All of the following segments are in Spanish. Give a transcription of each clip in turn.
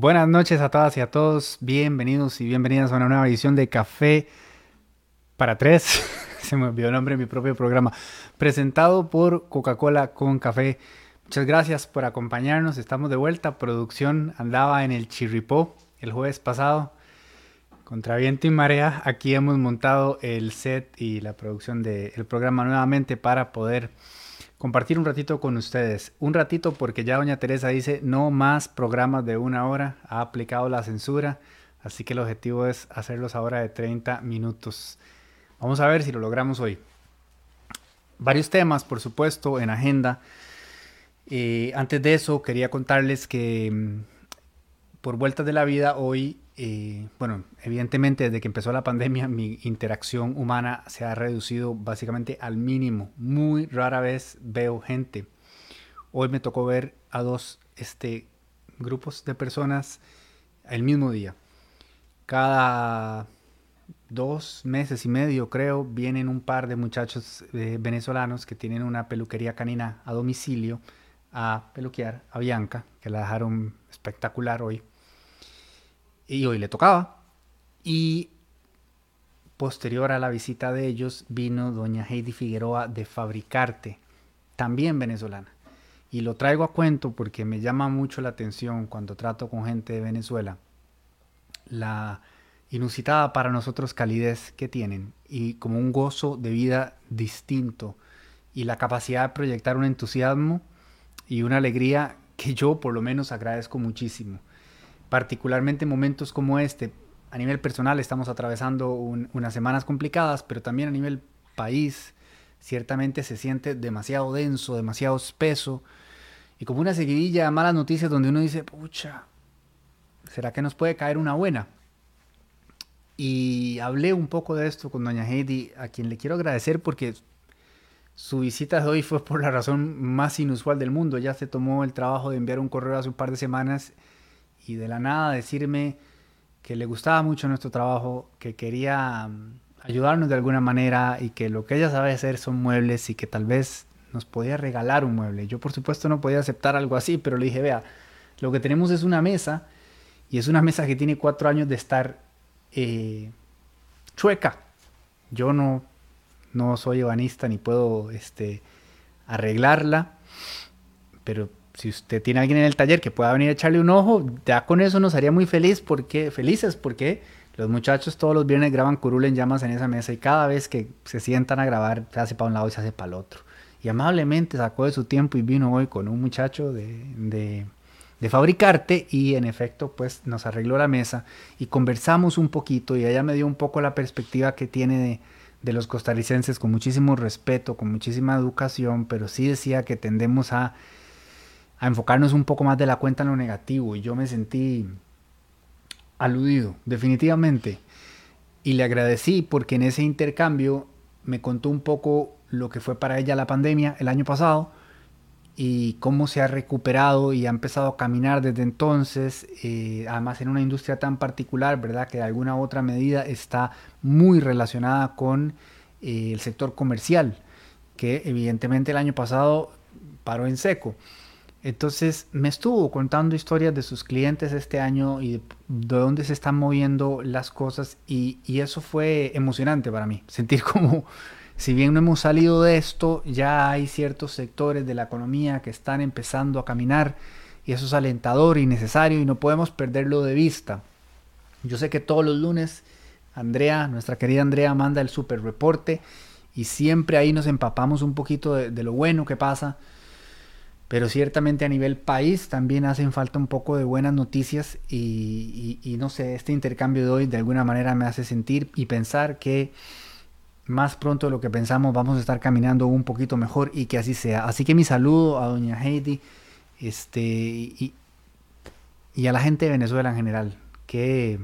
Buenas noches a todas y a todos. Bienvenidos y bienvenidas a una nueva edición de Café para Tres. Se me olvidó el nombre de mi propio programa. Presentado por Coca-Cola con café. Muchas gracias por acompañarnos. Estamos de vuelta. Producción andaba en el Chirripó el jueves pasado. Contra viento y marea. Aquí hemos montado el set y la producción del programa nuevamente para poder compartir un ratito con ustedes. Un ratito porque ya doña Teresa dice no más programas de una hora, ha aplicado la censura, así que el objetivo es hacerlos ahora de 30 minutos. Vamos a ver si lo logramos hoy. Varios temas, por supuesto, en agenda. Eh, antes de eso, quería contarles que mm, por vueltas de la vida hoy eh, bueno, evidentemente desde que empezó la pandemia mi interacción humana se ha reducido básicamente al mínimo. Muy rara vez veo gente. Hoy me tocó ver a dos este, grupos de personas el mismo día. Cada dos meses y medio, creo, vienen un par de muchachos eh, venezolanos que tienen una peluquería canina a domicilio a peluquear a Bianca, que la dejaron espectacular hoy y hoy le tocaba. Y posterior a la visita de ellos vino doña Heidi Figueroa de Fabricarte, también venezolana. Y lo traigo a cuento porque me llama mucho la atención cuando trato con gente de Venezuela, la inusitada para nosotros calidez que tienen y como un gozo de vida distinto y la capacidad de proyectar un entusiasmo y una alegría que yo por lo menos agradezco muchísimo particularmente en momentos como este, a nivel personal estamos atravesando unas semanas complicadas, pero también a nivel país, ciertamente se siente demasiado denso, demasiado espeso, y como una seguidilla de malas noticias donde uno dice, pucha, ¿será que nos puede caer una buena? Y hablé un poco de esto con doña Heidi, a quien le quiero agradecer porque su visita de hoy fue por la razón más inusual del mundo. Ya se tomó el trabajo de enviar un correo hace un par de semanas y de la nada decirme que le gustaba mucho nuestro trabajo, que quería mm, ayudarnos de alguna manera y que lo que ella sabe hacer son muebles y que tal vez nos podía regalar un mueble. Yo por supuesto no podía aceptar algo así, pero le dije, vea, lo que tenemos es una mesa y es una mesa que tiene cuatro años de estar eh, chueca. Yo no, no soy ebanista ni puedo este, arreglarla, pero si usted tiene alguien en el taller que pueda venir a echarle un ojo, ya con eso nos haría muy feliz porque, felices porque los muchachos todos los viernes graban curul en llamas en esa mesa y cada vez que se sientan a grabar se hace para un lado y se hace para el otro. Y amablemente sacó de su tiempo y vino hoy con un muchacho de, de, de fabricarte y en efecto pues nos arregló la mesa y conversamos un poquito y ella me dio un poco la perspectiva que tiene de, de los costarricenses con muchísimo respeto, con muchísima educación, pero sí decía que tendemos a a enfocarnos un poco más de la cuenta en lo negativo y yo me sentí aludido, definitivamente. Y le agradecí porque en ese intercambio me contó un poco lo que fue para ella la pandemia el año pasado y cómo se ha recuperado y ha empezado a caminar desde entonces, eh, además en una industria tan particular, ¿verdad? Que de alguna u otra medida está muy relacionada con eh, el sector comercial, que evidentemente el año pasado paró en seco. Entonces me estuvo contando historias de sus clientes este año y de, dónde se están moviendo las cosas y, eso fue emocionante para mí. Sentir como, si bien no hemos salido de esto, ya hay ciertos sectores de la economía que están empezando a caminar y eso es alentador y necesario y no podemos perderlo de vista. Yo sé que todos los lunes Andrea, nuestra querida Andrea, manda el super reporte y siempre ahí nos empapamos un poquito de lo bueno que pasa pero ciertamente a nivel país también hacen falta un poco de buenas noticias y, no sé, este intercambio de hoy de alguna manera me hace sentir y pensar que más pronto de lo que pensamos vamos a estar caminando un poquito mejor y que así sea. Así que mi saludo a doña Heidi este, y, a la gente de Venezuela en general. Qué,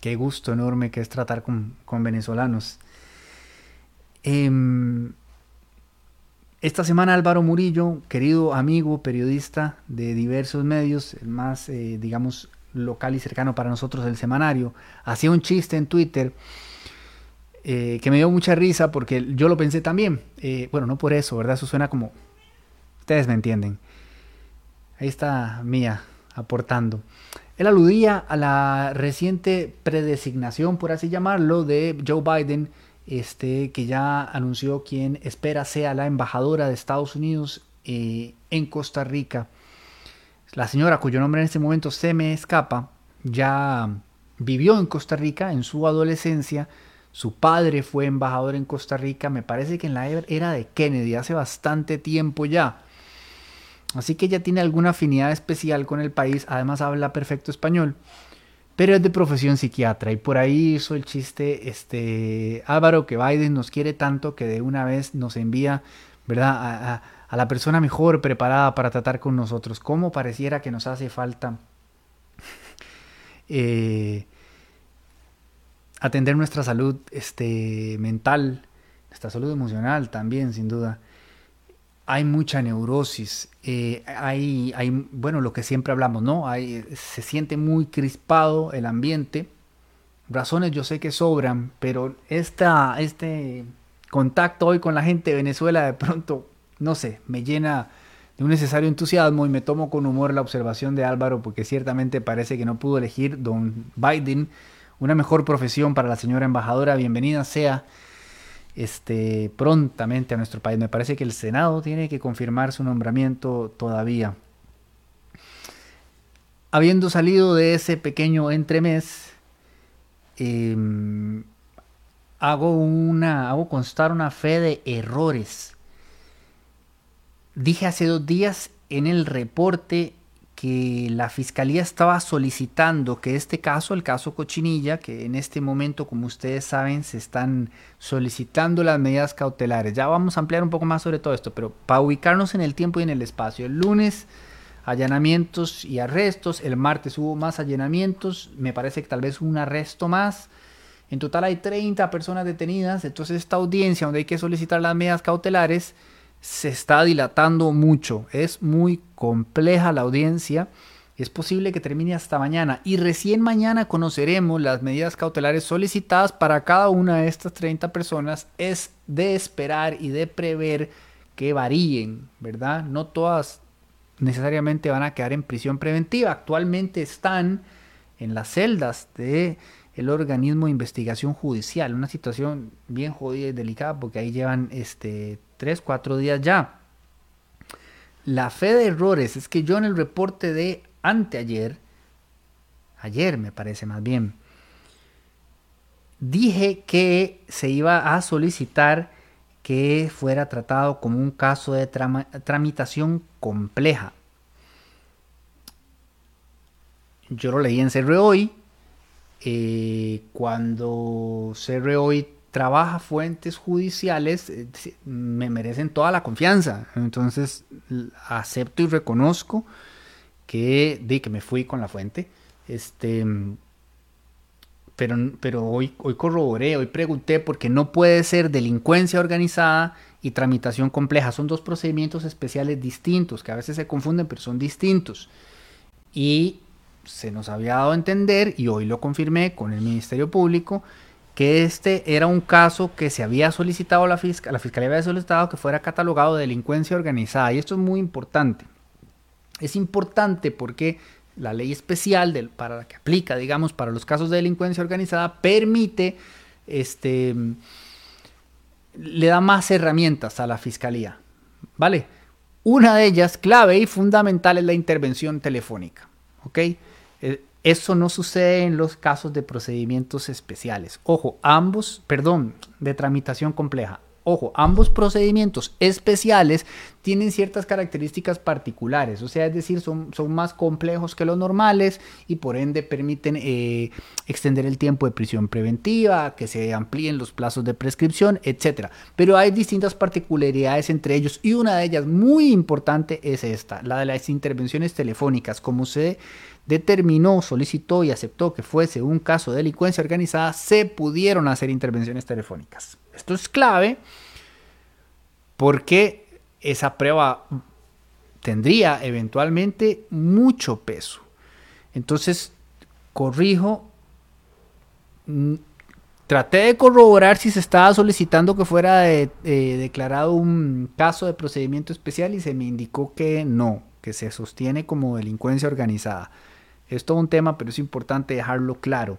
qué gusto enorme que es tratar con, con venezolanos. Eh, esta semana Álvaro Murillo, querido amigo, periodista de diversos medios, el más, eh, digamos, local y cercano para nosotros, el semanario, hacía un chiste en Twitter eh, que me dio mucha risa porque yo lo pensé también. Eh, bueno, no por eso, ¿verdad? Eso suena como... Ustedes me entienden. Ahí está Mía aportando. Él aludía a la reciente predesignación, por así llamarlo, de Joe Biden, este, que ya anunció quien espera sea la embajadora de Estados Unidos eh, en Costa Rica. La señora, cuyo nombre en este momento se me escapa, ya vivió en Costa Rica en su adolescencia. Su padre fue embajador en Costa Rica, me parece que en la era de Kennedy, hace bastante tiempo ya. Así que ella tiene alguna afinidad especial con el país, además habla perfecto español, pero es de profesión psiquiatra y por ahí hizo el chiste este Álvaro que Biden nos quiere tanto que de una vez nos envía, ¿verdad? A, la persona mejor preparada para tratar con nosotros. ¿Cómo pareciera que nos hace falta eh, atender nuestra salud este, mental, nuestra salud emocional también, sin duda? Hay mucha neurosis, eh, hay, hay, bueno, lo que siempre hablamos, ¿no? Hay, se siente muy crispado el ambiente. Razones yo sé que sobran, pero esta, este contacto hoy con la gente de Venezuela de pronto, no sé, me llena de un necesario entusiasmo y me tomo con humor la observación de Álvaro porque ciertamente parece que no pudo elegir don Biden una mejor profesión para la señora embajadora. Bienvenida sea este, prontamente a nuestro país. Me parece que el Senado tiene que confirmar su nombramiento todavía. Habiendo salido de ese pequeño entremés, em, hago, una, hago constar una fe de errores. Dije hace dos días en el reporte que la fiscalía estaba solicitando que este caso, el caso Cochinilla, que en este momento, como ustedes saben, se están solicitando las medidas cautelares. Ya vamos a ampliar un poco más sobre todo esto, pero para ubicarnos en el tiempo y en el espacio. El lunes, allanamientos y arrestos. El martes hubo más allanamientos. Me parece que tal vez un arresto más. En total hay 30 personas detenidas. Entonces esta audiencia donde hay que solicitar las medidas cautelares se está dilatando mucho. Es muy compleja la audiencia. Es posible que termine hasta mañana y recién mañana conoceremos las medidas cautelares solicitadas para cada una de estas 30 personas. Es de esperar y de prever que varíen, ¿verdad? No todas necesariamente van a quedar en prisión preventiva. Actualmente están en las celdas de el organismo de investigación judicial, una situación bien jodida y delicada porque ahí llevan este tres, cuatro días ya. La fe de errores es que yo en el reporte de anteayer, ayer me parece más bien, dije que se iba a solicitar que fuera tratado como un caso de tramitación compleja. Yo lo leí en CR hoy. Eh, cuando CR hoy trabaja fuentes judiciales, eh, me merecen toda la confianza. Entonces, acepto y reconozco que, di que me fui con la fuente. Este, pero, pero hoy, hoy corroboré, hoy pregunté, porque no puede ser delincuencia organizada y tramitación compleja. Son dos procedimientos especiales distintos, que a veces se confunden, pero son distintos. Y se nos había dado a entender, y hoy lo confirmé con el Ministerio Público, que este era un caso que se había solicitado la fiscalía, la fiscalía había solicitado que fuera catalogado de delincuencia organizada y esto es muy importante. Es importante porque la ley especial para la que aplica, digamos, para los casos de delincuencia organizada permite, este, le da más herramientas a la fiscalía, ¿vale? Una de ellas, clave y fundamental, es la intervención telefónica, ¿ok? Eh, eso no sucede en los casos de procedimientos especiales. Ojo, ambos, perdón, de tramitación compleja. Ojo, ambos procedimientos especiales tienen ciertas características particulares, o sea, es decir, son, son más complejos que los normales y por ende permiten eh, extender el tiempo de prisión preventiva, que se amplíen los plazos de prescripción, etc. Pero hay distintas particularidades entre ellos y una de ellas muy importante es esta, la de las intervenciones telefónicas, como se determinó, solicitó y aceptó que fuese un caso de delincuencia organizada, se pudieron hacer intervenciones telefónicas. Esto es clave porque esa prueba tendría eventualmente mucho peso. Entonces, corrijo, mm, traté de corroborar si se estaba solicitando que fuera declarado un caso de procedimiento especial y se me indicó que no, que se sostiene como delincuencia organizada. Es todo un tema, pero es importante dejarlo claro.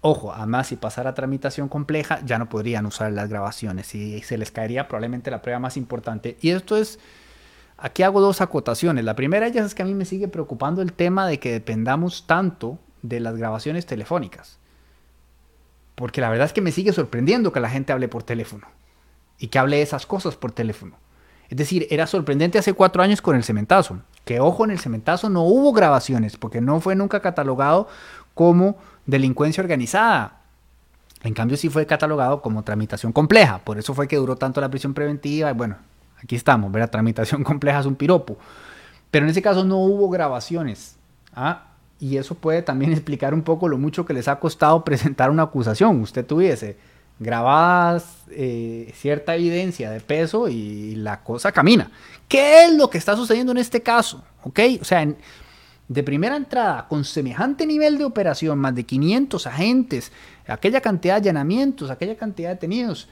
Ojo, además si pasara tramitación compleja, ya no podrían usar las grabaciones y se les caería probablemente la prueba más importante. Y esto es, aquí hago dos acotaciones. La primera de ellas es que a mí me sigue preocupando el tema de que dependamos tanto de las grabaciones telefónicas. Porque la verdad es que me sigue sorprendiendo que la gente hable por teléfono y que hable esas cosas por teléfono. Es decir, era sorprendente hace cuatro años con el cementazo. Que ojo, en el cementazo no hubo grabaciones porque no fue nunca catalogado como delincuencia organizada. En cambio sí fue catalogado como tramitación compleja. Por eso fue que duró tanto la prisión preventiva. Y bueno, aquí estamos, ¿verdad? Tramitación compleja es un piropo. Pero en ese caso no hubo grabaciones. ¿ah? Y eso puede también explicar un poco lo mucho que les ha costado presentar una acusación. Usted tuviese grabadas eh, cierta evidencia de peso y la cosa camina. ¿Qué es lo que está sucediendo en este caso? ¿Ok? O sea, de primera entrada, con semejante nivel de operación, más de 500 agentes, aquella cantidad de allanamientos, aquella cantidad de detenidos,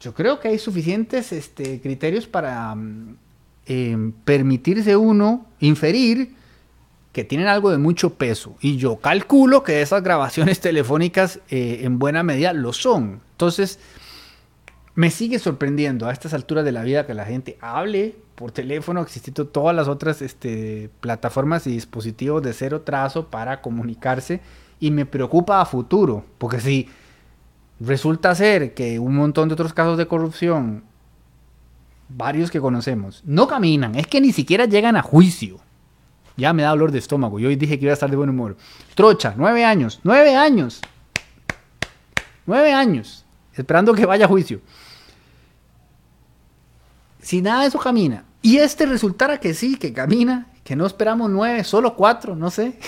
yo creo que hay suficientes este, criterios para mm, em, permitirse uno inferir que tienen algo de mucho peso. Y yo calculo que esas grabaciones telefónicas eh, en buena medida lo son. Entonces, me sigue sorprendiendo a estas alturas de la vida que la gente hable por teléfono, existiendo todas las otras este, plataformas y dispositivos de cero trazo para comunicarse y me preocupa a futuro, porque si resulta ser que un montón de otros casos de corrupción, varios que conocemos, no caminan, es que ni siquiera llegan a juicio. Ya me da dolor de estómago. Yo hoy dije que iba a estar de buen humor. Trocha, nueve años, nueve años, nueve años, esperando que vaya a juicio si nada de eso camina, y este resultara que sí, que camina, que no esperamos nueve, solo cuatro, no sé.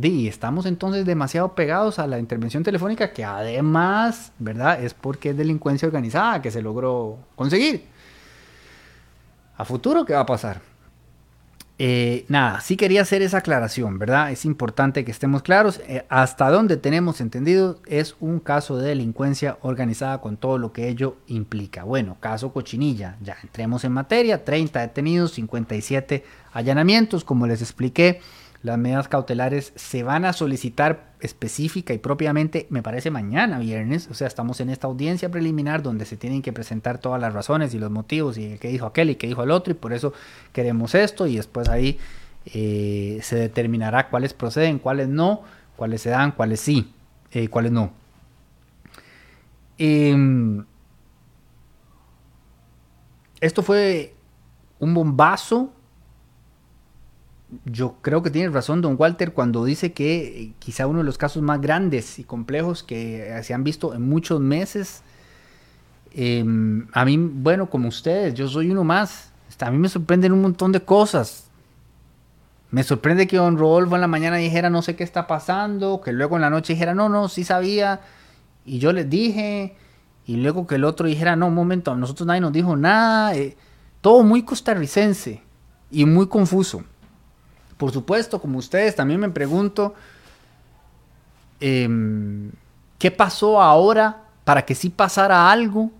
Y estamos entonces demasiado pegados a la intervención telefónica que además, ¿verdad? Es porque es delincuencia organizada que se logró conseguir. A futuro, ¿qué va a pasar? Eh, nada, sí quería hacer esa aclaración, ¿verdad? Es importante que estemos claros. Eh, hasta donde tenemos entendido es un caso de delincuencia organizada con todo lo que ello implica. Bueno, caso Cochinilla, ya entremos en materia, 30 detenidos, 57 allanamientos, como les expliqué. Las medidas cautelares se van a solicitar específica y propiamente, me parece, mañana viernes. O sea, estamos en esta audiencia preliminar donde se tienen que presentar todas las razones y los motivos y qué dijo aquel y qué dijo el otro y por eso queremos esto y después ahí eh, se determinará cuáles proceden, cuáles no, cuáles se dan, cuáles sí, eh, cuáles no. Em, esto fue un bombazo yo creo que tiene razón don Walter cuando dice que eh, quizá uno de los casos más grandes y complejos que se han visto en muchos meses. Em, a mí, bueno, como ustedes, yo soy uno más. A mí me sorprenden un montón de cosas. Me sorprende que don Rodolfo en la mañana dijera no sé qué está pasando, que luego en la noche dijera no, no, sí sabía. Y yo les dije, y luego que el otro dijera no, un momento, a nosotros nadie nos dijo nada. Eh, todo muy costarricense y muy confuso. Por supuesto, como ustedes, también me pregunto, em, ¿qué pasó ahora para que sí pasara algo?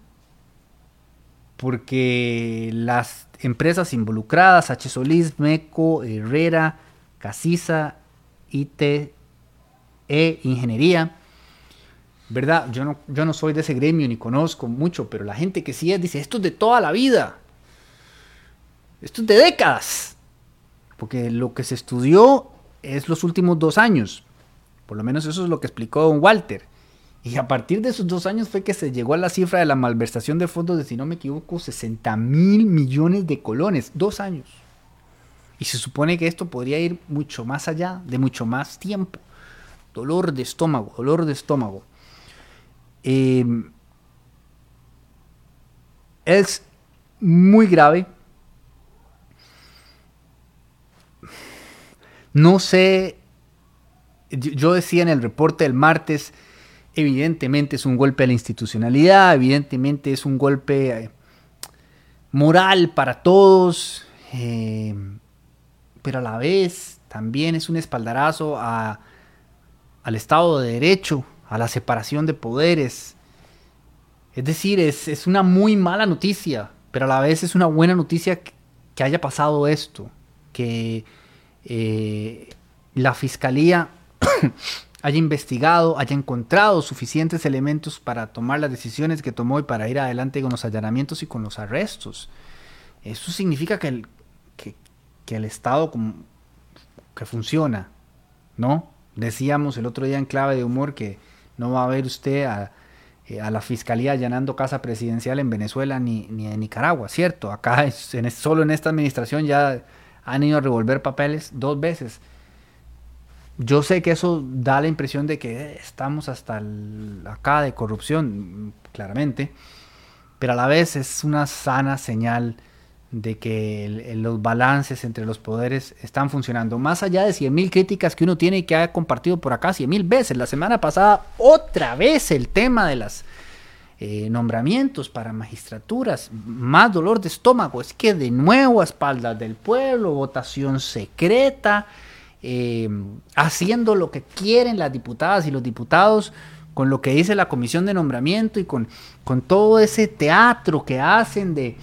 Porque las empresas involucradas, H. Solís, Meco, Herrera, Casisa, IT, E, Ingeniería, ¿verdad? Yo no, yo no soy de ese gremio ni conozco mucho, pero la gente que sí es dice, esto es de toda la vida, esto es de décadas porque lo que se estudió es los últimos dos años. Por lo menos eso es lo que explicó don Walter. Y a partir de esos dos años fue que se llegó a la cifra de la malversación de fondos de, si no me equivoco, 60 mil millones de colones. Dos años. Y se supone que esto podría ir mucho más allá, de mucho más tiempo. Dolor de estómago, dolor de estómago. Em, es muy grave No sé, yo decía en el reporte del martes, evidentemente es un golpe a la institucionalidad, evidentemente es un golpe eh, moral para todos, eh, pero a la vez también es un espaldarazo al Estado de Derecho, a la separación de poderes. Es decir, es, es, una muy mala noticia, pero a la vez es una buena noticia que haya pasado esto, que eh, la fiscalía haya investigado, haya encontrado suficientes elementos para tomar las decisiones que tomó y para ir adelante con los allanamientos y con los arrestos. Eso significa que el, que, el Estado que funciona, ¿no? Decíamos el otro día en clave de humor que no va a ver usted a, eh, la fiscalía allanando casa presidencial en Venezuela ni, en Nicaragua, ¿cierto? Acá solo en esta administración ya han ido a revolver papeles dos veces yo sé que eso da la impresión de que estamos hasta acá de corrupción, claramente, pero a la vez es una sana señal de que los balances entre los poderes están funcionando. Más allá de 100.000 críticas que uno tiene y que ha compartido por acá 100.000 veces. La semana pasada, otra vez el tema de los eh, nombramientos para magistraturas. Más dolor de estómago. Es que de nuevo a espaldas del pueblo, votación secreta. Eh, haciendo lo que quieren las diputadas y los diputados con lo que dice la comisión de nombramiento y con, con todo ese teatro que hacen de,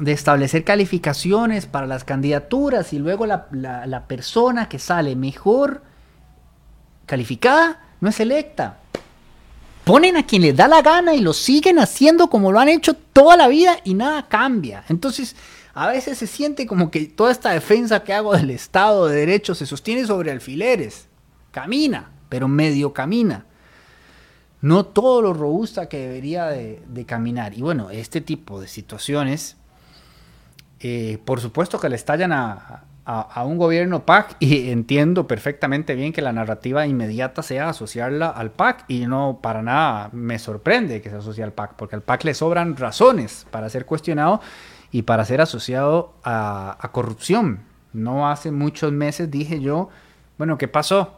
de establecer calificaciones para las candidaturas y luego la, la, persona que sale mejor calificada no es electa. Ponen a quien les da la gana y lo siguen haciendo como lo han hecho toda la vida y nada cambia. Entonces, a veces se siente como que toda esta defensa que hago del Estado de Derecho se sostiene sobre alfileres. Camina, pero medio camina. No todo lo robusta que debería de, caminar. Y bueno, este tipo de situaciones, eh, por supuesto que le estallan a, a, un gobierno PAC y entiendo perfectamente bien que la narrativa inmediata sea asociarla al PAC y no para nada me sorprende que se asocie al PAC, porque al PAC le sobran razones para ser cuestionado y para ser asociado a, corrupción. No hace muchos meses dije yo, bueno, ¿qué pasó?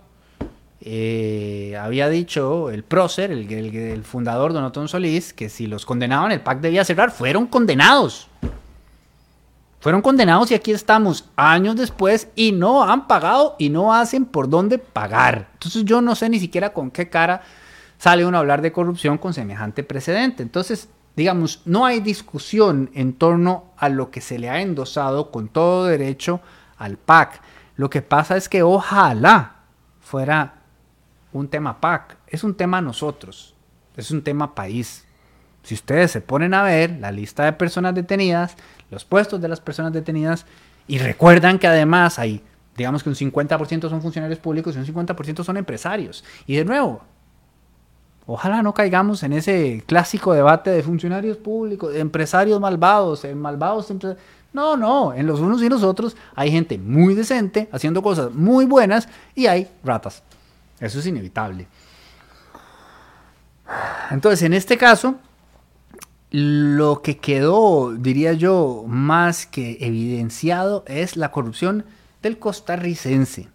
Eh, había dicho el prócer, el, fundador Don Solís, que si los condenaban el PAC debía cerrar. Fueron condenados. Fueron condenados y aquí estamos años después y no han pagado y no hacen por dónde pagar. Entonces yo no sé ni siquiera con qué cara sale uno a hablar de corrupción con semejante precedente. Entonces digamos, no hay discusión en torno a lo que se le ha endosado con todo derecho al PAC. Lo que pasa es que ojalá fuera un tema PAC, es un tema nosotros, es un tema país. Si ustedes se ponen a ver la lista de personas detenidas, los puestos de las personas detenidas, y recuerdan que además hay, digamos que un 50% son funcionarios públicos y un 50% son empresarios. Y de nuevo, Ojalá no caigamos en ese clásico debate de funcionarios públicos, de empresarios malvados, en malvados No, no, en los unos y los otros hay gente muy decente haciendo cosas muy buenas y hay ratas. Eso es inevitable. Entonces, en este caso, lo que quedó, diría yo, más que evidenciado es la corrupción del costarricense.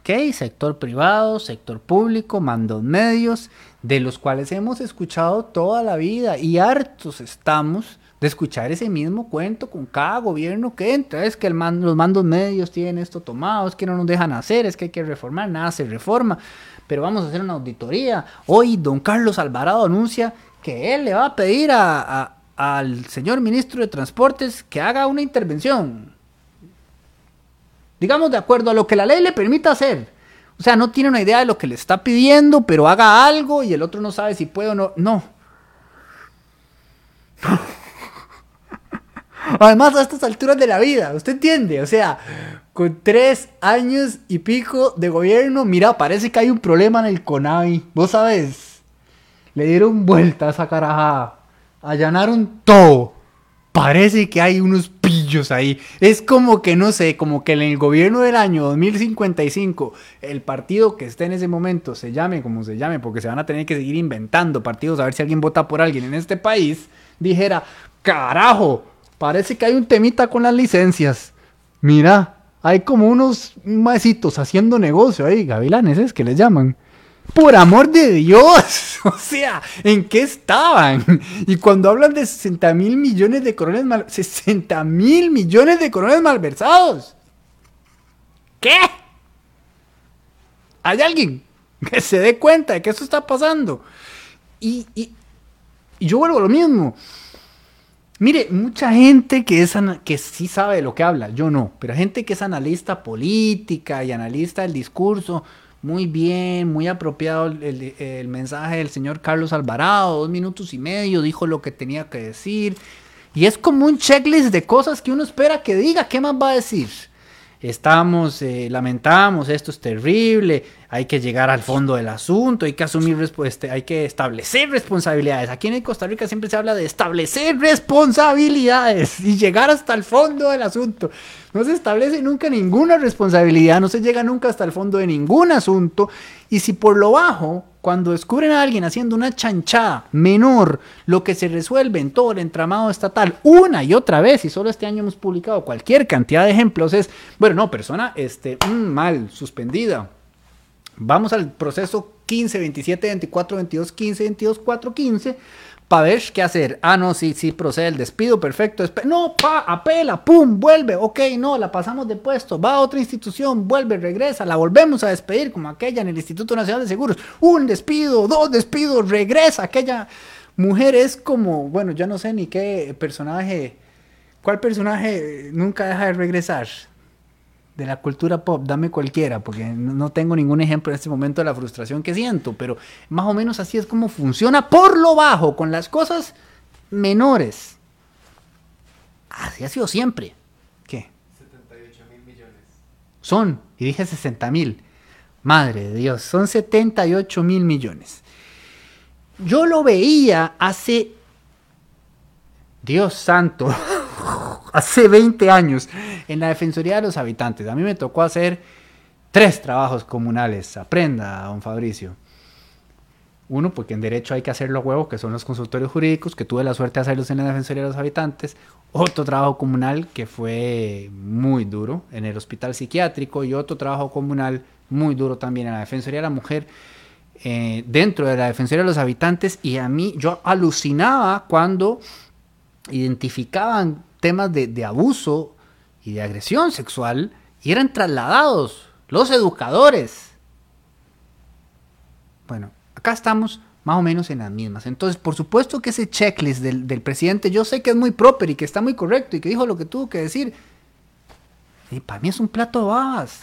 ¿Ok? Sector privado, sector público, mandos medios, de los cuales hemos escuchado toda la vida y hartos estamos de escuchar ese mismo cuento con cada gobierno que entra. Es que el los mandos medios tienen esto tomado, es que no nos dejan hacer, es que hay que reformar, nada se reforma. Pero vamos a hacer una auditoría. Hoy don Carlos Alvarado anuncia que él le va a pedir al señor ministro de Transportes que haga una intervención. Digamos de acuerdo a lo que la ley le permita hacer. O sea, no tiene una idea de lo que le está pidiendo, pero haga algo y el otro no sabe si puede o no. No. Además, a estas alturas de la vida, ¿usted entiende? O sea, con tres años y pico de gobierno, mira, parece que hay un problema en el CONAVI. Vos sabes, le dieron vuelta a esa caraja. Allanaron todo. Parece que hay unos ahí. Es como que, no sé, como que en el gobierno del año 2055, el partido que esté en ese momento, se llame como se llame, porque se van a tener que seguir inventando partidos a ver si alguien vota por alguien en este país, dijera, carajo, parece que hay un temita con las licencias. Mira, hay como unos maecitos haciendo negocio ahí, gavilanes es que les llaman. Por amor de Dios, o sea, ¿en qué estaban? Y cuando hablan de 60 mil millones de corones mal... 60 mil millones de corones malversados. ¿Qué? ¿Hay alguien que se dé cuenta de que eso está pasando? Y, y yo vuelvo a lo mismo. Mire, mucha gente que, es que sí sabe de lo que habla, yo no, pero gente que es analista política y analista del discurso, muy bien, muy apropiado el, mensaje del señor Carlos Alvarado, dos minutos y medio, dijo lo que tenía que decir. Y es como un checklist de cosas que uno espera que diga, ¿qué más va a decir? estamos, eh, lamentamos, esto es terrible, hay que llegar al fondo del asunto, hay que asumir, este, hay que establecer responsabilidades. Aquí en Costa Rica siempre se habla de establecer responsabilidades y llegar hasta el fondo del asunto. No se establece nunca ninguna responsabilidad, no se llega nunca hasta el fondo de ningún asunto. Y si por lo bajo cuando descubren a alguien haciendo una chanchada menor, lo que se resuelve en todo el entramado estatal una y otra vez, y solo este año hemos publicado cualquier cantidad de ejemplos, es, bueno, no, persona este, mm, mal, suspendida. Vamos al proceso 15, 27, 24, 22, 15, 22, 4, 15 para ver qué hacer. Ah, no, sí, sí, procede el despido, perfecto. No, pa, apela, pum, vuelve. Ok, no, la pasamos de puesto. Va a otra institución, vuelve, regresa, la volvemos a despedir, como aquella en el Instituto Nacional de Seguros. Un despido, dos despidos, regresa. Aquella mujer es como, bueno, yo no sé ni qué personaje, cuál personaje nunca deja de regresar de la cultura pop, dame cualquiera, porque no tengo ningún ejemplo en este momento de la frustración que siento, pero más o menos así es como funciona por lo bajo, con las cosas menores. Así ha sido siempre. ¿Qué? 78 mil millones. Son, y dije 60 mil. Madre de Dios, son 78 mil millones. Yo lo veía hace... Dios santo. hace 20 años en la Defensoría de los Habitantes. A mí me tocó hacer tres trabajos comunales. Aprenda, don Fabricio. Uno, porque en derecho hay que hacerlo a huevo, que son los consultorios jurídicos, que tuve la suerte de hacerlos en la Defensoría de los Habitantes. Otro trabajo comunal que fue muy duro en el hospital psiquiátrico y otro trabajo comunal muy duro también en la Defensoría de la Mujer. Eh, dentro de la Defensoría de los Habitantes y a mí yo alucinaba cuando identificaban temas de, abuso y de agresión sexual y eran trasladados los educadores. Bueno, acá estamos más o menos en las mismas. Entonces, por supuesto que ese checklist del, presidente, yo sé que es muy proper y que está muy correcto y que dijo lo que tuvo que decir. Y para mí es un plato de babas.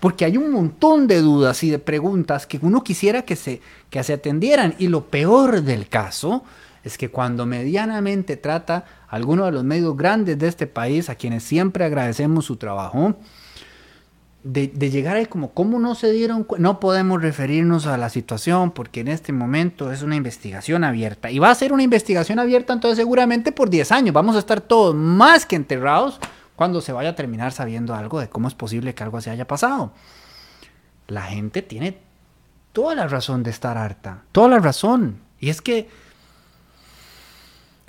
Porque hay un montón de dudas y de preguntas que uno quisiera que se, que se atendieran. Y lo peor del caso es que cuando medianamente trata alguno de los medios grandes de este país, a quienes siempre agradecemos su trabajo, de, llegar ahí como, ¿cómo no se dieron No podemos referirnos a la situación porque en este momento es una investigación abierta. Y va a ser una investigación abierta entonces seguramente por 10 años. Vamos a estar todos más que enterrados cuando se vaya a terminar sabiendo algo de cómo es posible que algo se haya pasado. La gente tiene toda la razón de estar harta, toda la razón. Y es que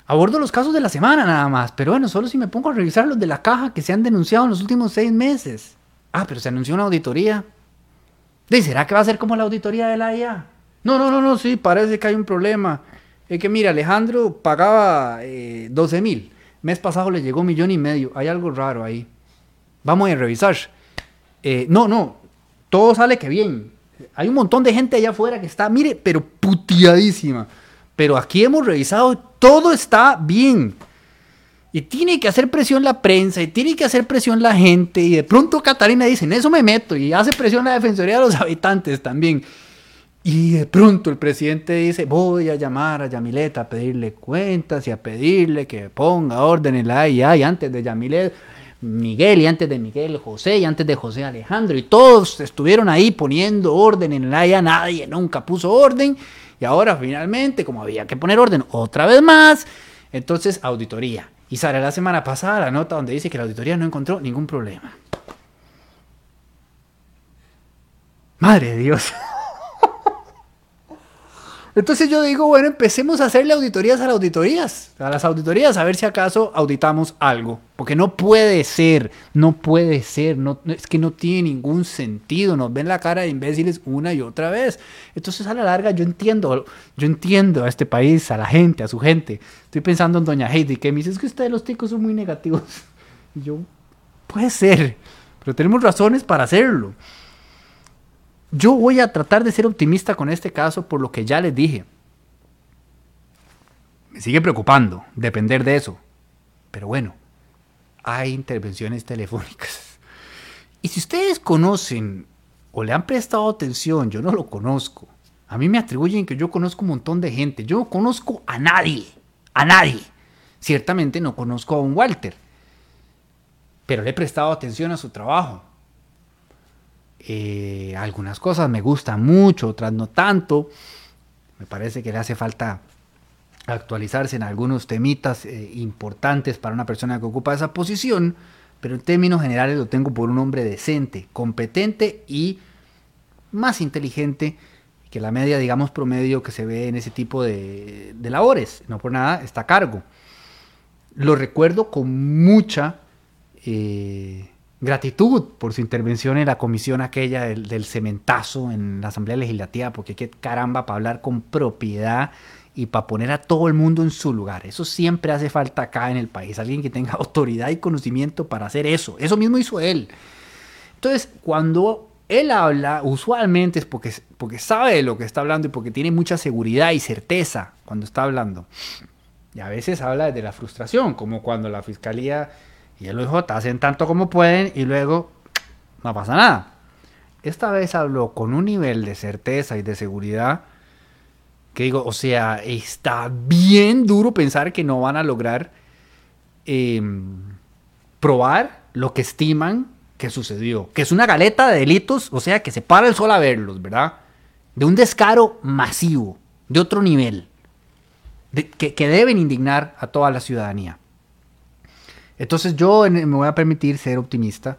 Abordo los casos de la semana nada más, pero bueno, solo si me pongo a revisar los de la caja que se han denunciado en los últimos seis meses. Ah, pero se anunció una auditoría. ¿Y será que va a ser como la auditoría de la IA? No, no, no, no, sí, parece que hay un problema. Es que mira, Alejandro pagaba 12 eh, mil. Mes pasado le llegó un millón y medio. Hay algo raro ahí. Vamos a revisar. Eh, no, no, todo sale que bien. Hay un montón de gente allá afuera que está, mire, pero puteadísima. Pero aquí hemos revisado, todo está bien. Y tiene que hacer presión la prensa, y tiene que hacer presión la gente, y de pronto Catarina dice, en eso me meto, y hace presión la Defensoría de los Habitantes también. Y de pronto el presidente dice, voy a llamar a Yamilet a pedirle cuentas y a pedirle que ponga orden en la IA, y antes de Yamilet, Miguel, y antes de Miguel, José, y antes de José Alejandro, y todos estuvieron ahí poniendo orden en la IA, nadie nunca puso orden, y ahora finalmente, como había que poner orden otra vez más, entonces auditoría. Y sale la semana pasada la nota donde dice que la auditoría no encontró ningún problema. Madre de Dios. Entonces yo digo, bueno, empecemos a hacerle auditorías a las auditorías, a las auditorías, a ver si acaso auditamos algo. Porque no puede ser, no puede ser, no, es que no tiene ningún sentido, nos ven la cara de imbéciles una y otra vez. Entonces a la larga yo entiendo, yo entiendo a este país, a la gente, a su gente. Estoy pensando en doña Heidi, que me dice, es que ustedes los ticos son muy negativos. Y yo, puede ser, pero tenemos razones para hacerlo. Yo voy a tratar de ser optimista con este caso por lo que ya les dije. Me sigue preocupando depender de eso. Pero bueno, hay intervenciones telefónicas. Y si ustedes conocen o le han prestado atención, yo no lo conozco. A mí me atribuyen que yo conozco un montón de gente. Yo no conozco a nadie. A nadie. Ciertamente no conozco a un Walter. Pero le he prestado atención a su trabajo. Eh, algunas cosas me gustan mucho, otras no tanto. Me parece que le hace falta actualizarse en algunos temitas eh, importantes para una persona que ocupa esa posición, pero en términos generales lo tengo por un hombre decente, competente y más inteligente que la media, digamos, promedio que se ve en ese tipo de, labores. No por nada está a cargo. Lo recuerdo con mucha eh, gratitud por su intervención en la comisión aquella del, cementazo en la Asamblea Legislativa, porque qué caramba para hablar con propiedad y para poner a todo el mundo en su lugar. Eso siempre hace falta acá en el país, alguien que tenga autoridad y conocimiento para hacer eso. Eso mismo hizo él. Entonces, cuando él habla, usualmente es porque, porque sabe de lo que está hablando y porque tiene mucha seguridad y certeza cuando está hablando. Y a veces habla de la frustración, como cuando la fiscalía y el OIJ hacen tanto como pueden y luego no pasa nada. Esta vez habló con un nivel de certeza y de seguridad que digo, o sea, está bien duro pensar que no van a lograr em, probar lo que estiman que sucedió. Que es una galeta de delitos, o sea, que se para el sol a verlos, ¿verdad? De un descaro masivo, de otro nivel, que, que deben indignar a toda la ciudadanía. Entonces yo me voy a permitir ser optimista.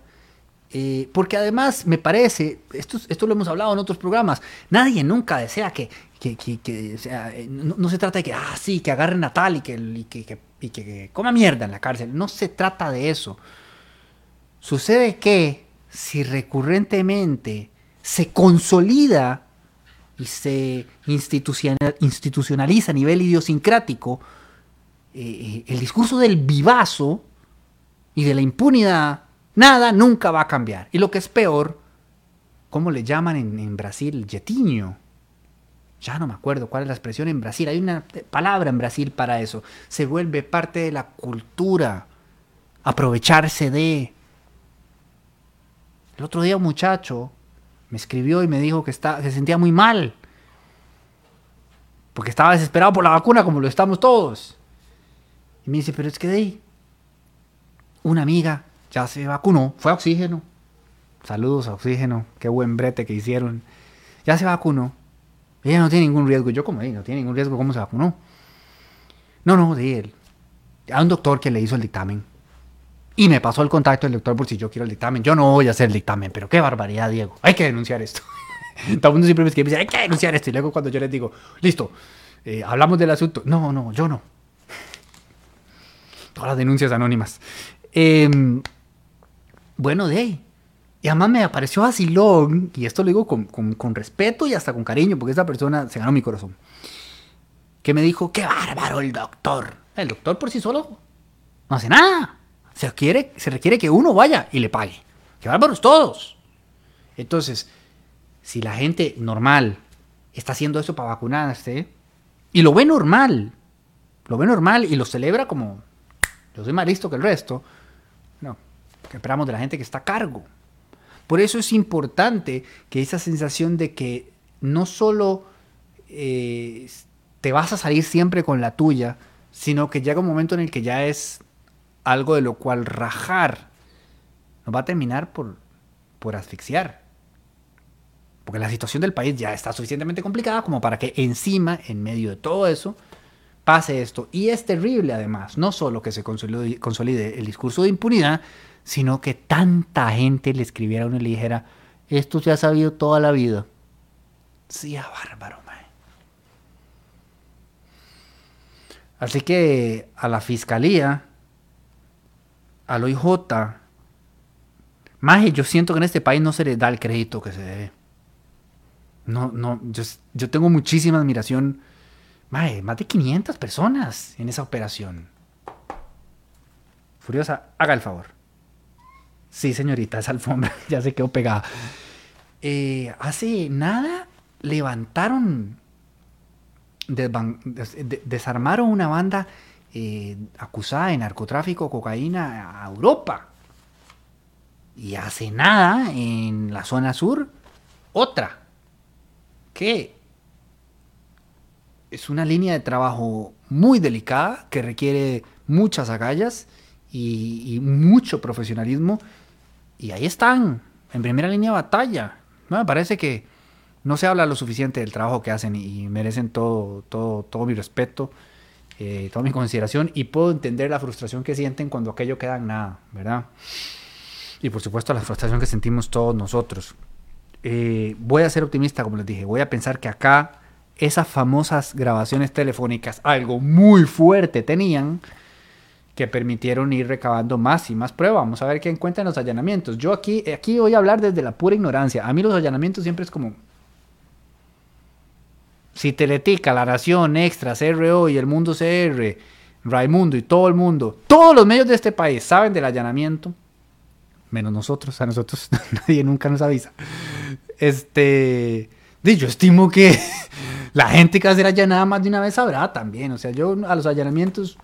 Eh, porque además me parece, esto, esto lo hemos hablado en otros programas, nadie nunca desea que, que, que, eh, no, se trata de que, ah, sí, que agarren a tal y que, que, que coma mierda en la cárcel. No se trata de eso. Sucede que si recurrentemente se consolida y se institucionaliza a nivel idiosincrático eh, el discurso del vivazo, y de la impunidad, nada nunca va a cambiar. Y lo que es peor, ¿cómo le llaman en, Brasil? Jetiño. Ya no me acuerdo cuál es la expresión en Brasil. Hay una palabra en Brasil para eso. Se vuelve parte de la cultura. Aprovecharse de... El otro día un muchacho me escribió y me dijo que está, se sentía muy mal. Porque estaba desesperado por la vacuna como lo estamos todos. Y me dice, pero es que de ahí, una amiga ya se vacunó, fue a oxígeno. Saludos a oxígeno, qué buen brete que hicieron. Ya se vacunó. Ella no tiene ningún riesgo. Yo como, no tiene ningún riesgo, ¿cómo se vacunó? No, no, de él. A un doctor que le hizo el dictamen. Y me pasó el contacto del doctor por si yo quiero el dictamen. Yo no voy a hacer el dictamen, pero qué barbaridad, Diego. Hay que denunciar esto. Todo el mundo siempre me escribe, hay que denunciar esto. Y luego cuando yo les digo, listo, eh, hablamos del asunto. No, no, yo no. Todas las denuncias anónimas. Em, bueno, de ahí. Y además me apareció vacilón, y esto lo digo con, respeto y hasta con cariño, porque esa persona se ganó mi corazón. Que me dijo, qué bárbaro el doctor. El doctor por sí solo no hace nada. Se, quiere, se requiere que uno vaya y le pague. Qué bárbaros todos. Entonces, si la gente normal está haciendo eso para vacunarse, y lo ve normal, lo ve normal y lo celebra como yo soy más listo que el resto, que esperamos de la gente que está a cargo. Por eso es importante que esa sensación de que no solo eh, te vas a salir siempre con la tuya, sino que llega un momento en el que ya es algo de lo cual rajar nos va a terminar por, por asfixiar. Porque la situación del país ya está suficientemente complicada como para que encima, en medio de todo eso, pase esto. Y es terrible además, no solo que se consolide, el discurso de impunidad, sino que tanta gente le escribiera a uno y le dijera, esto se ha sabido toda la vida. Sí, a bárbaro, mae. Así que a la fiscalía, al OIJ, más yo siento que en este país no se le da el crédito que se debe. No, no, yo, yo tengo muchísima admiración más de 500 personas en esa operación. Furiosa, haga el favor. Sí, señorita, esa alfombra ya se quedó pegada. Eh, hace nada levantaron, desarmaron una banda eh, acusada de narcotráfico, cocaína a Europa. Y hace nada en la zona sur, otra. Que es una línea de trabajo muy delicada que requiere muchas agallas y, mucho profesionalismo. Y ahí están, en primera línea de batalla. me parece que no se habla lo suficiente del trabajo que hacen y merecen todo, todo, todo mi respeto, eh, toda mi consideración y puedo entender la frustración que sienten cuando aquello queda en nada, ¿verdad? Y por supuesto la frustración que sentimos todos nosotros. Eh, voy a ser optimista, como les dije, voy a pensar que acá esas famosas grabaciones telefónicas, algo muy fuerte tenían, que permitieron ir recabando más y más pruebas. Vamos a ver qué encuentran los allanamientos. Yo aquí, aquí voy a hablar desde la pura ignorancia. A mí los allanamientos siempre es como... Si Teletica, La Nación, Extra, CRO y El Mundo CR, Raimundo y todo el mundo, todos los medios de este país saben del allanamiento, menos nosotros, a nosotros nadie nunca nos avisa. Este, yo estimo que la gente que va a ser allanada más de una vez sabrá también. O sea, yo a los allanamientos,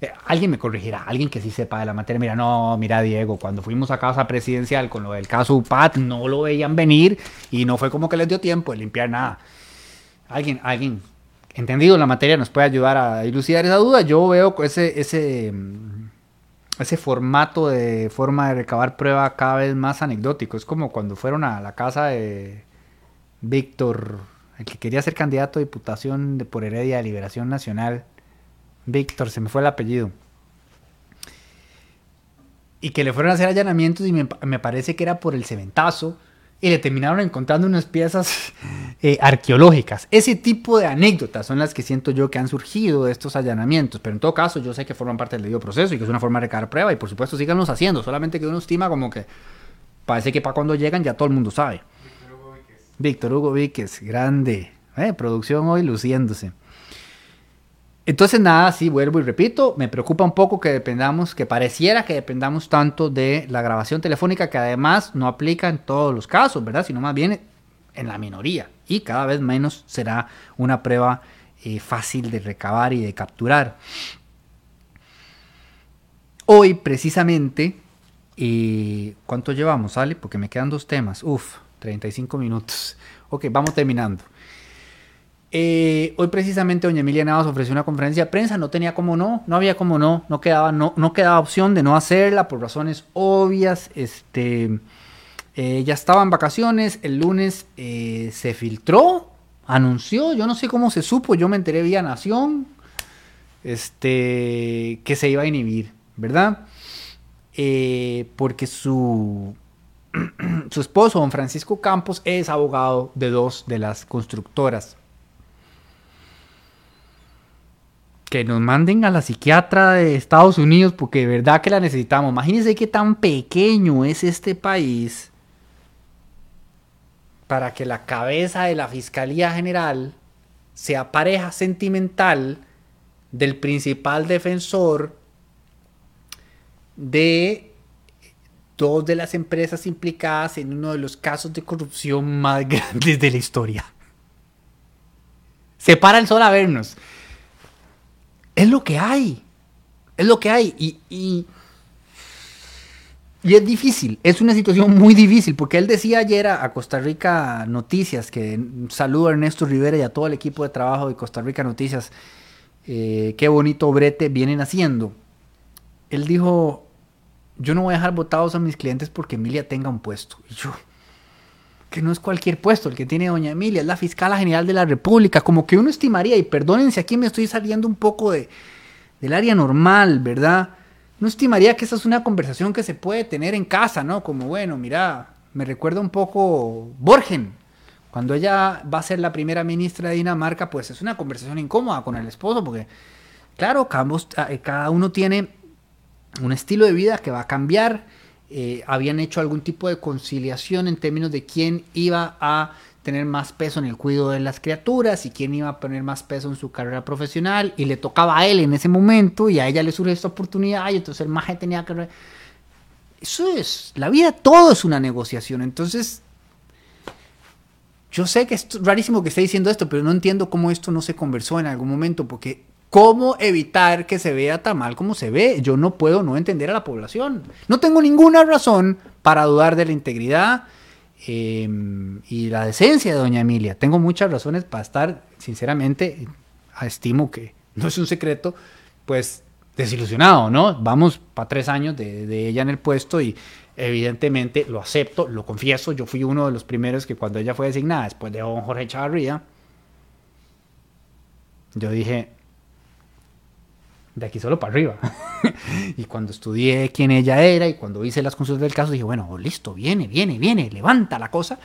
eh, alguien me corregirá, alguien que sí sepa de la materia. Mira, no, mira, Diego, cuando fuimos a casa presidencial con lo del caso UPAT, no lo veían venir y no fue como que les dio tiempo de limpiar nada. Alguien, alguien entendido la materia nos puede ayudar a dilucidar esa duda. Yo veo ese, ese, ese formato de forma de recabar prueba cada vez más anecdótico. Es como cuando fueron a la casa de Víctor, el que quería ser candidato a diputación por Heredia de Liberación Nacional. Víctor, se me fue el apellido. Y que le fueron a hacer allanamientos y me, parece que era por el cementazo. Y le terminaron encontrando unas piezas eh, arqueológicas. Ese tipo de anécdotas son las que siento yo que han surgido de estos allanamientos. Pero en todo caso, yo sé que forman parte del debido proceso y que es una forma de recabar prueba. Y por supuesto, síganlos haciendo. Solamente que uno estima como que parece que para cuando llegan ya todo el mundo sabe. Víctor Hugo Víquez, grande. Eh, producción hoy luciéndose. Entonces, nada, sí, vuelvo y repito, me preocupa un poco que dependamos, que pareciera que dependamos tanto de la grabación telefónica, que además no aplica en todos los casos, ¿verdad? Sino más bien en la minoría. Y cada vez menos será una prueba eh, fácil de recabar y de capturar. Hoy, precisamente, eh, ¿cuánto llevamos, Ale? Porque me quedan dos temas. Uf, 35 minutos. Ok, vamos terminando. Eh, hoy precisamente doña Emilia Navas ofreció una conferencia de prensa, no tenía como no, no había como no, no quedaba, no, no quedaba opción de no hacerla por razones obvias. Este, eh, ya estaba en vacaciones, el lunes eh, se filtró, anunció, yo no sé cómo se supo, yo me enteré vía Nación, este, que se iba a inhibir, ¿verdad? porque su su esposo, don Francisco Campos, es abogado de dos de las constructoras. Que nos manden a la psiquiatra de Estados Unidos porque de verdad que la necesitamos. Imagínense qué tan pequeño es este país para que la cabeza de la Fiscalía General sea pareja sentimental del principal defensor de dos de las empresas implicadas en uno de los casos de corrupción más grandes de la historia. Se para el sol a vernos. Es lo que hay. Es lo que hay. Y, y, es difícil. Es una situación muy difícil. Porque él decía ayer a, Costa Rica Noticias, que saludo a Ernesto Rivera y a todo el equipo de trabajo de Costa Rica Noticias. Eh, qué bonito brete vienen haciendo. Él dijo, yo no voy a dejar votados a mis clientes porque Emilia tenga un puesto. Y yo, que no es cualquier puesto el que tiene doña Emilia, es la fiscala general de la República, como que uno estimaría, y perdónense, aquí me estoy saliendo un poco de, del área normal, ¿verdad? No estimaría que esa es una conversación que se puede tener en casa, ¿no? Como, bueno, mira, me recuerda un poco Borgen, cuando ella va a ser la primera ministra de Dinamarca, pues es una conversación incómoda con el esposo, porque, claro, cada uno tiene un estilo de vida que va a cambiar. Eh, habían hecho algún tipo de conciliación en términos de quién iba a tener más peso en el cuidado de las criaturas y quién iba a poner más peso en su carrera profesional y le tocaba a él en ese momento y a ella le surge esta oportunidad y entonces el maje tenía que... Eso es, la vida todo es una negociación, entonces yo sé que es rarísimo que esté diciendo esto, pero no entiendo cómo esto no se conversó en algún momento porque ¿Cómo evitar que se vea tan mal como se ve? Yo no puedo no entender a la población. No tengo ninguna razón para dudar de la integridad em, y la decencia de doña Emilia. Tengo muchas razones para estar, sinceramente, estimo que no es un secreto, pues desilusionado, ¿no? Vamos para tres años de, de ella en el puesto y evidentemente lo acepto, lo confieso, yo fui uno de los primeros que cuando ella fue designada después de don Jorge Chavarría, yo dije, de aquí solo para arriba. y cuando estudié quién ella era y cuando hice las consultas del caso, dije, bueno, listo, viene, viene, viene, levanta la cosa.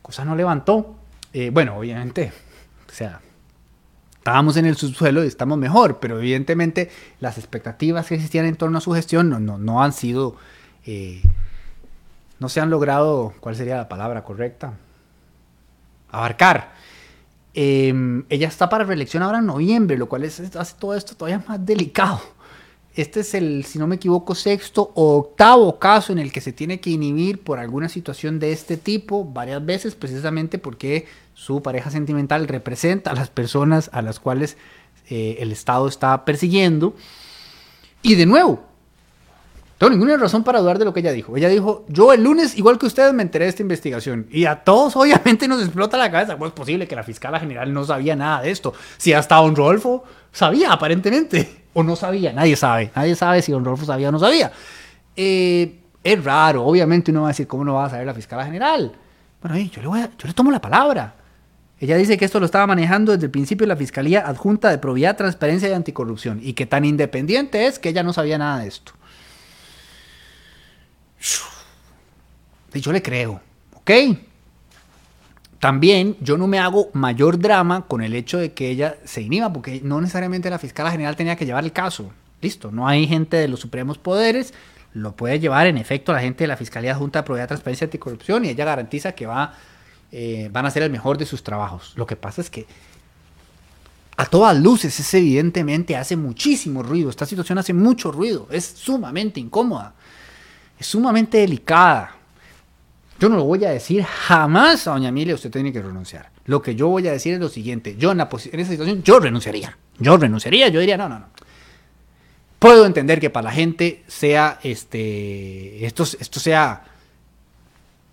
Cosa no levantó. Eh, bueno, obviamente, o sea, estábamos en el subsuelo y estamos mejor, pero evidentemente las expectativas que existían en torno a su gestión no, no, no han sido, eh, no se han logrado, ¿cuál sería la palabra correcta? Abarcar. Em, ella está para reelección ahora en noviembre, lo cual es, hace todo esto todavía más delicado. Este es el, si no me equivoco, sexto o octavo caso en el que se tiene que inhibir por alguna situación de este tipo, varias veces, precisamente porque su pareja sentimental representa a las personas a las cuales eh, el Estado está persiguiendo. Y de nuevo, tengo ninguna razón para dudar de lo que ella dijo. Ella dijo, yo el lunes, igual que ustedes, me enteré de esta investigación. Y a todos obviamente nos explota la cabeza. ¿Cómo es posible que la fiscal general no sabía nada de esto? Si hasta don Rodolfo sabía, aparentemente. O no sabía, nadie sabe. Nadie sabe si don Rodolfo sabía o no sabía. Eh, es raro, obviamente uno va a decir, ¿cómo no va a saber la fiscal general? Bueno, yo le, voy yo le tomo la palabra. Ella dice que esto lo estaba manejando desde el principio la Fiscalía Adjunta de Probidad, Transparencia y Anticorrupción y que tan independiente es que ella no sabía nada de esto. Yo le creo, ¿ok? También yo no me hago mayor drama con el hecho de que ella se inhiba, porque no necesariamente la fiscal general tenía que llevar el caso. Listo, no hay gente de los supremos poderes, lo puede llevar en efecto la gente de la Fiscalía Junta de Transparencia y Anticorrupción y ella garantiza que va, eh, van a hacer el mejor de sus trabajos. Lo que pasa es que a todas luces es evidentemente hace muchísimo ruido, esta situación hace mucho ruido, es sumamente incómoda es sumamente delicada. Yo no lo voy a decir jamás a doña Emilia, usted tiene que renunciar. Lo que yo voy a decir es lo siguiente, yo en, esa situación, yo renunciaría. Yo renunciaría, yo diría, no, no, no. Puedo entender que para la gente sea, este, esto, esto sea,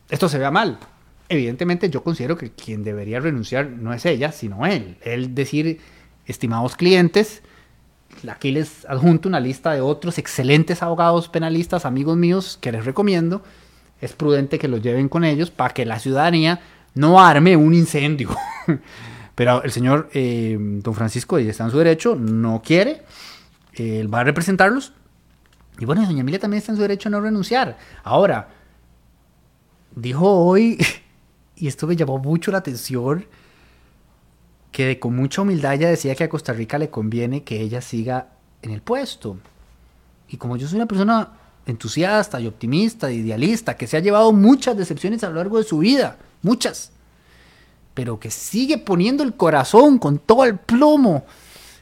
esto se vea mal. Evidentemente yo considero que quien debería renunciar no es ella, sino él. Él decir, estimados clientes, aquí les adjunto una lista de otros excelentes abogados penalistas, amigos míos, que les recomiendo. Es prudente que los lleven con ellos para que la ciudadanía no arme un incendio. Pero el señor eh, don Francisco, está en su derecho, no quiere. él va a representarlos. Y bueno, doña Emilia también está en su derecho a no renunciar. Ahora, dijo hoy, y esto me llamó mucho la atención, que con mucha humildad ella decía que a Costa Rica le conviene que ella siga en el puesto. Y como yo soy una persona entusiasta y optimista, idealista, que se ha llevado muchas decepciones a lo largo de su vida, muchas, pero que sigue poniendo el corazón con todo el plomo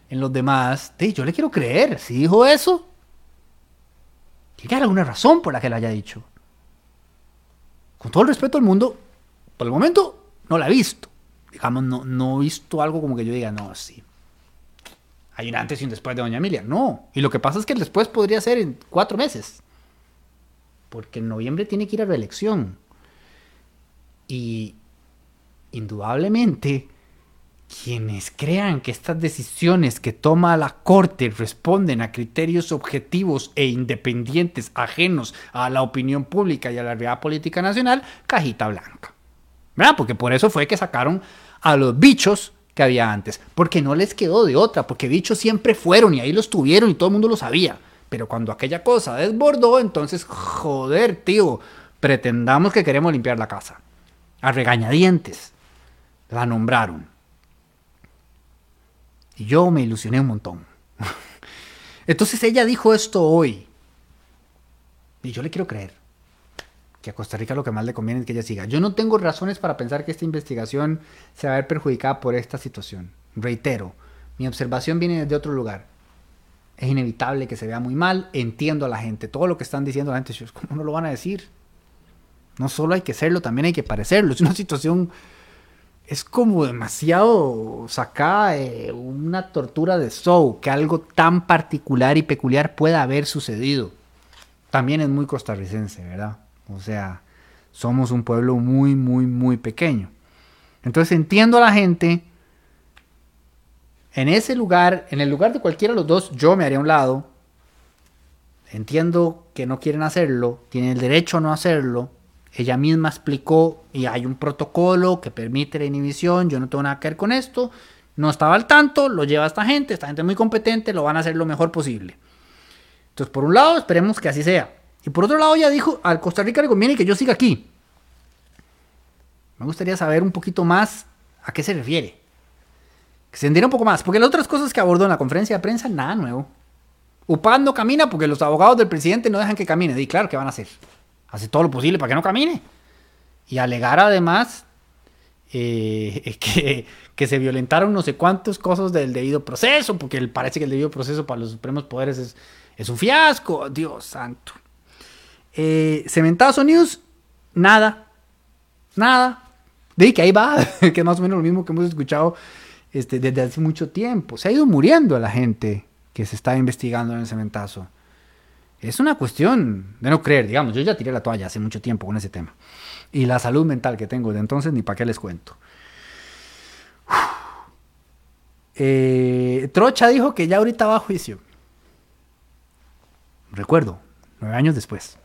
en los demás, yo le quiero creer. Si dijo eso, que haber alguna razón por la que lo haya dicho. Con todo el respeto al mundo, por el momento no la he visto digamos, no, no he visto algo como que yo diga, no, sí. Hay un antes y un después de Doña Emilia. No. Y lo que pasa es que el después podría ser en cuatro meses. Porque en noviembre tiene que ir a reelección. Y indudablemente, quienes crean que estas decisiones que toma la Corte responden a criterios objetivos e independientes ajenos a la opinión pública y a la realidad política nacional, cajita blanca. Porque por eso fue que sacaron a los bichos que había antes, porque no les quedó de otra, porque bichos siempre fueron y ahí los tuvieron y todo el mundo lo sabía. Pero cuando aquella cosa desbordó, entonces, joder, tío, pretendamos que queremos limpiar la casa. A regañadientes. La nombraron. Y yo me ilusioné un montón. Entonces ella dijo esto hoy. Y yo le quiero creer que a Costa Rica lo que más le conviene es que ella siga. Yo no tengo razones para pensar que esta investigación se va a ver perjudicada por esta situación. Reitero, mi observación viene desde otro lugar. Es inevitable que se vea muy mal, entiendo a la gente, todo lo que están diciendo la gente, ¿cómo no lo van a decir? No solo hay que serlo, también hay que parecerlo. Es una situación es como demasiado sacada una tortura de show, que algo tan particular y peculiar pueda haber sucedido. También es muy costarricense, ¿verdad? O sea, somos un pueblo muy, muy, muy pequeño. Entonces entiendo a la gente. En ese lugar, en el lugar de cualquiera de los dos, yo me haría a un lado. Entiendo que no quieren hacerlo, tienen el derecho a no hacerlo, ella misma explicó y hay un protocolo que permite la inhibición, yo no tengo nada que ver con esto, no estaba al tanto, lo lleva esta gente, esta gente es muy competente, lo van a hacer lo mejor posible. Entonces, por un lado, esperemos que así sea. Y por otro lado, ella dijo, al Costa Rica le conviene que yo siga aquí. Me gustaría saber un poquito más a qué se refiere. Que se entienda un poco más, porque las otras cosas que abordó en la conferencia de prensa, nada nuevo. UPAD no camina porque los abogados del presidente no dejan que camine. Y claro, ¿qué van a hacer? hace todo lo posible para que no camine. Y alegar además eh, que, se violentaron no sé cuántas cosas del debido proceso, porque parece que el debido proceso para los supremos poderes es, es un fiasco. Dios santo. Eh, Cementazo News, nada. Nada. De que ahí va, que es más o menos lo mismo que hemos escuchado este, desde hace mucho tiempo. Se ha ido muriendo la gente que se está investigando en el cementazo es una cuestión de no creer, digamos. Yo ya tiré la toalla hace mucho tiempo con ese tema. Y la salud mental que tengo de entonces, ni para qué les cuento. Eh, Trocha dijo que ya ahorita va a juicio. Recuerdo, nueve años después.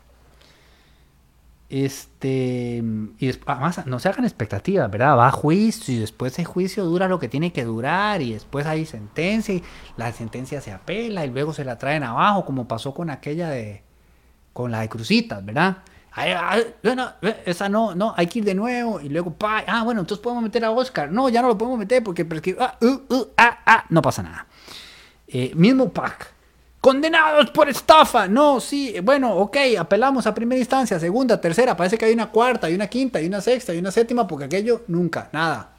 Este, y además no se hagan expectativas, ¿verdad? Va a juicio y después el juicio dura lo que tiene que durar y después hay sentencia y la sentencia se apela y luego se la traen abajo, como pasó con aquella de, con la de Crucitas, ¿verdad? bueno, esa no, no, hay que ir de nuevo y luego, pa, ah, bueno, entonces podemos meter a Oscar. No, ya no lo podemos meter porque, ah, uh, uh, ah, ah, no pasa nada. Eh, mismo pack Condenados por estafa. No, sí, bueno, ok, apelamos a primera instancia, segunda, tercera, parece que hay una cuarta, y una quinta, y una sexta, y una séptima, porque aquello nunca, nada.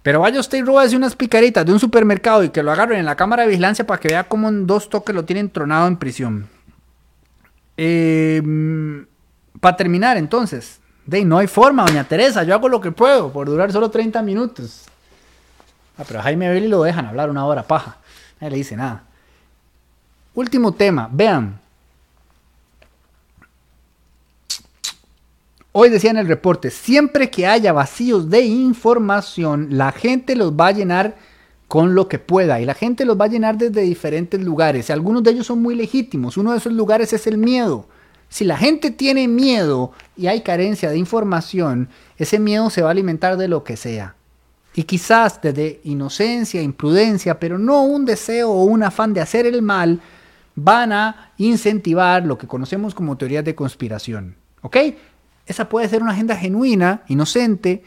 Pero vaya usted y roba unas picaritas de un supermercado y que lo agarren en la cámara de vigilancia para que vea cómo en dos toques lo tienen tronado en prisión. Em, para terminar, entonces, de no hay forma, doña Teresa, yo hago lo que puedo por durar solo 30 minutos. Ah, pero Jaime Belli lo dejan hablar una hora paja. Nadie le dice nada. Último tema, vean. Hoy decía en el reporte, siempre que haya vacíos de información, la gente los va a llenar con lo que pueda y la gente los va a llenar desde diferentes lugares. Algunos de ellos son muy legítimos. Uno de esos lugares es el miedo. Si la gente tiene miedo y hay carencia de información, ese miedo se va a alimentar de lo que sea y quizás desde inocencia, imprudencia, pero no un deseo o un afán de hacer el mal, van a incentivar lo que conocemos como teorías de conspiración. ¿Ok? Esa puede ser una agenda genuina, inocente,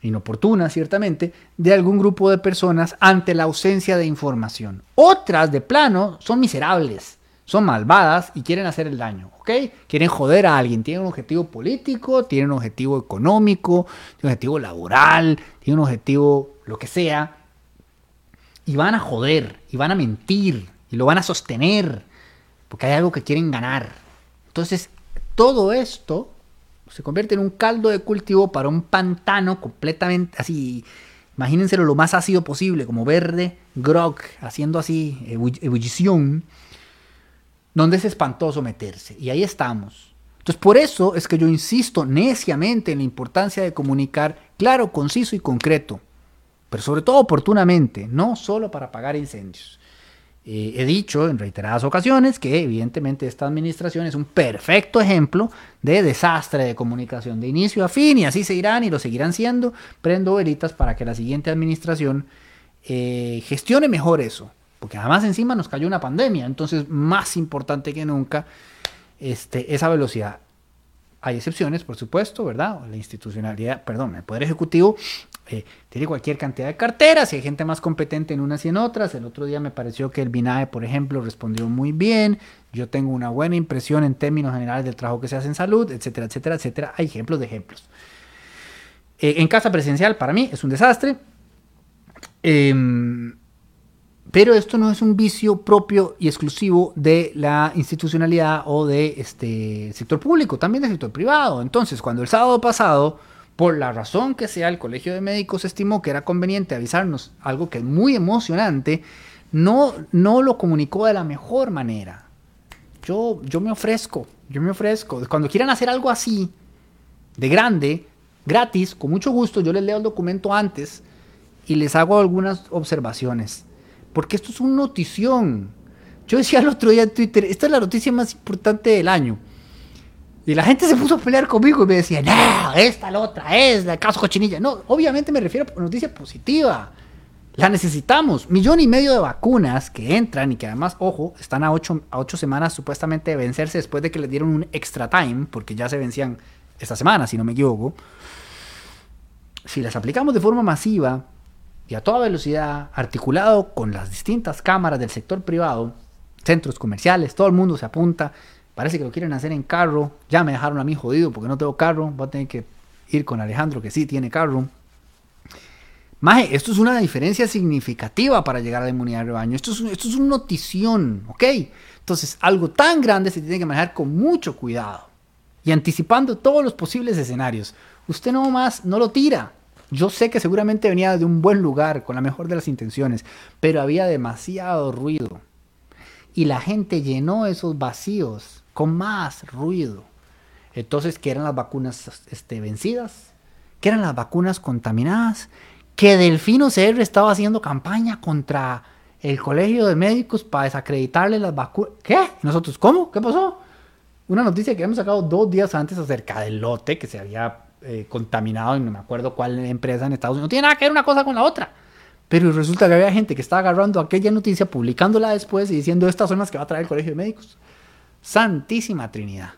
inoportuna ciertamente, de algún grupo de personas ante la ausencia de información. Otras, de plano, son miserables son malvadas y quieren hacer el daño, ¿ok? Quieren joder a alguien, tienen un objetivo político, tienen un objetivo económico, tienen un objetivo laboral, tienen un objetivo lo que sea, y van a joder, y van a mentir, y lo van a sostener, porque hay algo que quieren ganar. Entonces, todo esto se convierte en un caldo de cultivo para un pantano completamente así, imagínenselo lo más ácido posible, como verde, grog, haciendo así ebullición donde es espantoso meterse. Y ahí estamos. Entonces, por eso es que yo insisto neciamente en la importancia de comunicar claro, conciso y concreto, pero sobre todo oportunamente, no solo para apagar incendios. Eh, he dicho en reiteradas ocasiones que evidentemente esta administración es un perfecto ejemplo de desastre de comunicación de inicio a fin y así se irán y lo seguirán siendo. Prendo velitas para que la siguiente administración eh, gestione mejor eso porque además encima nos cayó una pandemia, entonces más importante que nunca este, esa velocidad. Hay excepciones, por supuesto, ¿verdad? La institucionalidad, perdón, el Poder Ejecutivo eh, tiene cualquier cantidad de carteras y hay gente más competente en unas y en otras. El otro día me pareció que el BINAE, por ejemplo, respondió muy bien. Yo tengo una buena impresión en términos generales del trabajo que se hace en salud, etcétera, etcétera, etcétera. Hay ejemplos de ejemplos. Eh, en casa presidencial, para mí, es un desastre. Eh, pero esto no es un vicio propio y exclusivo de la institucionalidad o de este sector público, también del sector privado. Entonces, cuando el sábado pasado Por la razón que sea, el Colegio de Médicos estimó que era conveniente avisarnos algo que es muy emocionante, no, no lo comunicó de la mejor manera. Yo, yo me ofrezco, yo me ofrezco. Cuando quieran hacer algo así, de grande, gratis, con mucho gusto, yo les leo el documento antes y les hago algunas observaciones. Porque esto es una notición. Yo decía el otro día en Twitter, esta es la noticia más importante del año. Y la gente se puso a pelear conmigo y me decía, no, esta la otra es la caso cochinilla. No, obviamente me refiero a noticia positiva. La necesitamos. Millón y medio de vacunas que entran y que además, ojo, están a ocho, a ocho semanas supuestamente de vencerse después de que les dieron un extra time, porque ya se vencían esta semana, si no me equivoco. Si las aplicamos de forma masiva y a toda velocidad, articulado con las distintas cámaras del sector privado, centros comerciales, todo el mundo se apunta. Parece que lo quieren hacer en carro. Ya me dejaron a mí jodido porque no tengo carro. Voy a tener que ir con Alejandro que sí tiene carro. Maje, esto es una diferencia significativa para llegar a la inmunidad de rebaño. Esto es, esto es una notición, ¿ok? Entonces, algo tan grande se tiene que manejar con mucho cuidado y anticipando todos los posibles escenarios. Usted no más no lo tira. Yo sé que seguramente venía de un buen lugar, con la mejor de las intenciones, pero había demasiado ruido y la gente llenó esos vacíos con más ruido. Entonces, ¿qué eran las vacunas este, vencidas? ¿Qué eran las vacunas contaminadas? Que Delfino CR estaba haciendo campaña contra el colegio de médicos para desacreditarle las vacunas. ¿Qué? ¿Nosotros cómo? ¿Qué pasó? Una noticia que hemos sacado dos días antes acerca del lote que se había eh, contaminado y no me acuerdo cuál empresa en Estados Unidos. No tiene nada que ver una cosa con la otra. Pero resulta que había gente que estaba agarrando aquella noticia, publicándola después y diciendo estas son las que va a traer el Colegio de Médicos. Santísima Trinidad.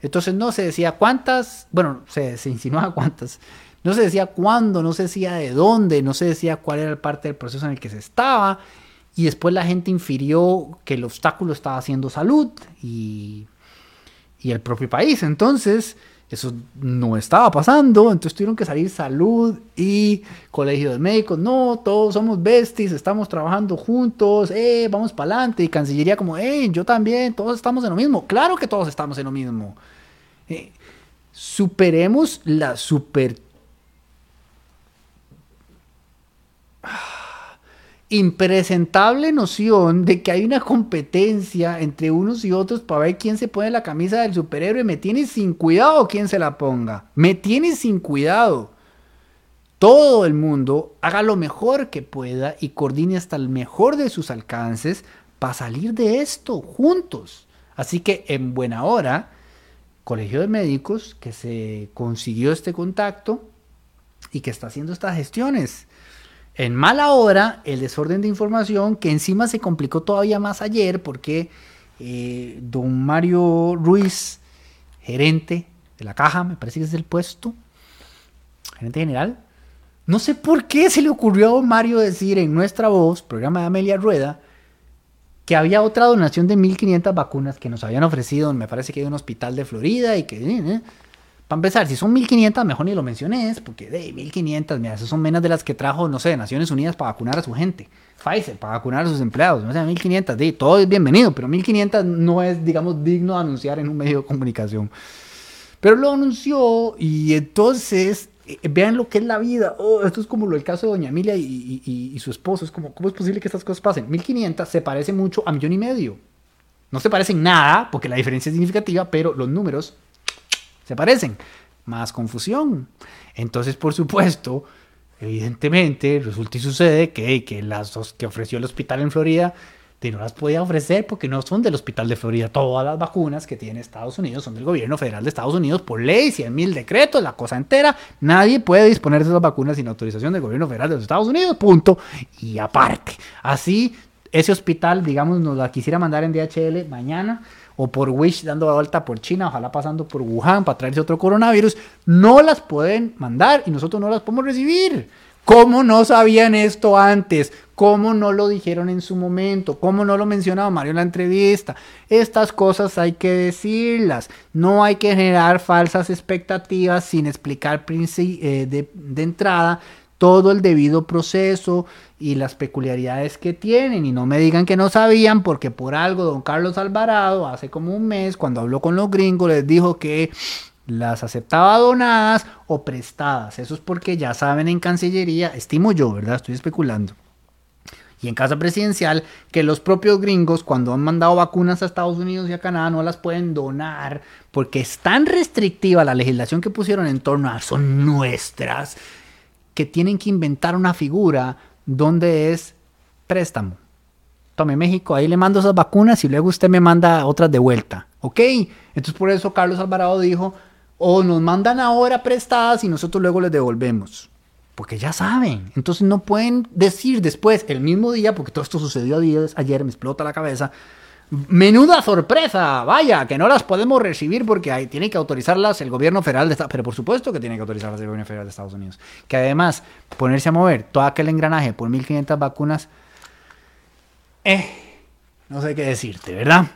Entonces no se decía cuántas, bueno, se, se insinuaba cuántas, no se decía cuándo, no se decía de dónde, no se decía cuál era parte del proceso en el que se estaba. Y después la gente infirió que el obstáculo estaba haciendo salud y, y el propio país. Entonces, eso no estaba pasando, entonces tuvieron que salir salud y colegio de médicos. No, todos somos besties, estamos trabajando juntos, eh, vamos para adelante. Y Cancillería como, eh, yo también, todos estamos en lo mismo. Claro que todos estamos en lo mismo. Eh, superemos la super impresentable noción de que hay una competencia entre unos y otros para ver quién se pone la camisa del superhéroe. Me tiene sin cuidado quién se la ponga. Me tiene sin cuidado. Todo el mundo haga lo mejor que pueda y coordine hasta el mejor de sus alcances para salir de esto juntos. Así que en buena hora, Colegio de Médicos que se consiguió este contacto y que está haciendo estas gestiones. En mala hora, el desorden de información, que encima se complicó todavía más ayer porque eh, don Mario Ruiz, gerente de la caja, me parece que es el puesto, gerente general, no sé por qué se le ocurrió a don Mario decir en nuestra voz, programa de Amelia Rueda, que había otra donación de 1.500 vacunas que nos habían ofrecido, me parece que de un hospital de Florida y que... Eh, eh, para empezar, si son 1500, mejor ni lo menciones, porque de 1500, mira, esas son menos de las que trajo, no sé, Naciones Unidas para vacunar a su gente. Pfizer para vacunar a sus empleados. No sé, 1500, de, todo es bienvenido, pero 1500 no es, digamos, digno de anunciar en un medio de comunicación. Pero lo anunció y entonces, eh, vean lo que es la vida. Oh, esto es como el caso de Doña Emilia y, y, su esposo. Es como, ¿cómo es posible que estas cosas pasen? 1500 se parece mucho a millón y medio. No se parecen nada, porque la diferencia es significativa, pero los números se parecen. Más confusión. Entonces, por supuesto, evidentemente, resulta y sucede que, que las dos que ofreció el hospital en Florida no las podía ofrecer porque no son del hospital de Florida. Todas las vacunas que tiene Estados Unidos son del gobierno federal de Estados Unidos por ley, 100 mil decretos, la cosa entera. Nadie puede disponer de esas vacunas sin autorización del gobierno federal de los Estados Unidos, punto. Y aparte, así, ese hospital, digamos, nos la quisiera mandar en DHL mañana o por Wish dando vuelta por China, ojalá pasando por Wuhan para traerse otro coronavirus, no las pueden mandar y nosotros no las podemos recibir. ¿Cómo no sabían esto antes? ¿Cómo no lo dijeron en su momento? ¿Cómo no lo mencionaba Mario en la entrevista? Estas cosas hay que decirlas. No hay que generar falsas expectativas sin explicar eh, de, de entrada todo el debido proceso y las peculiaridades que tienen y no me digan que no sabían porque por algo don Carlos Alvarado hace como un mes cuando habló con los gringos les dijo que las aceptaba donadas o prestadas. Eso es porque ya saben en Cancillería, estimo yo, ¿verdad? Estoy especulando. Y en Casa Presidencial, que los propios gringos, cuando han mandado vacunas a Estados Unidos y a Canadá, no las pueden donar, porque es tan restrictiva la legislación que pusieron en torno a son nuestras, que tienen que inventar una figura donde es préstamo. Tome México, ahí le mando esas vacunas y luego usted me manda otras de vuelta. ¿Ok? Entonces por eso Carlos Alvarado dijo, o nos mandan ahora prestadas y nosotros luego les devolvemos. Porque ya saben. Entonces no pueden decir después, el mismo día, porque todo esto sucedió ayer, me explota la cabeza. Menuda sorpresa, vaya, que no las podemos recibir porque hay, tiene que autorizarlas el gobierno federal de Estados Pero por supuesto que tiene que autorizarlas el gobierno federal de Estados Unidos. Que además, ponerse a mover todo aquel engranaje por 1.500 vacunas, eh, no sé qué decirte, ¿verdad?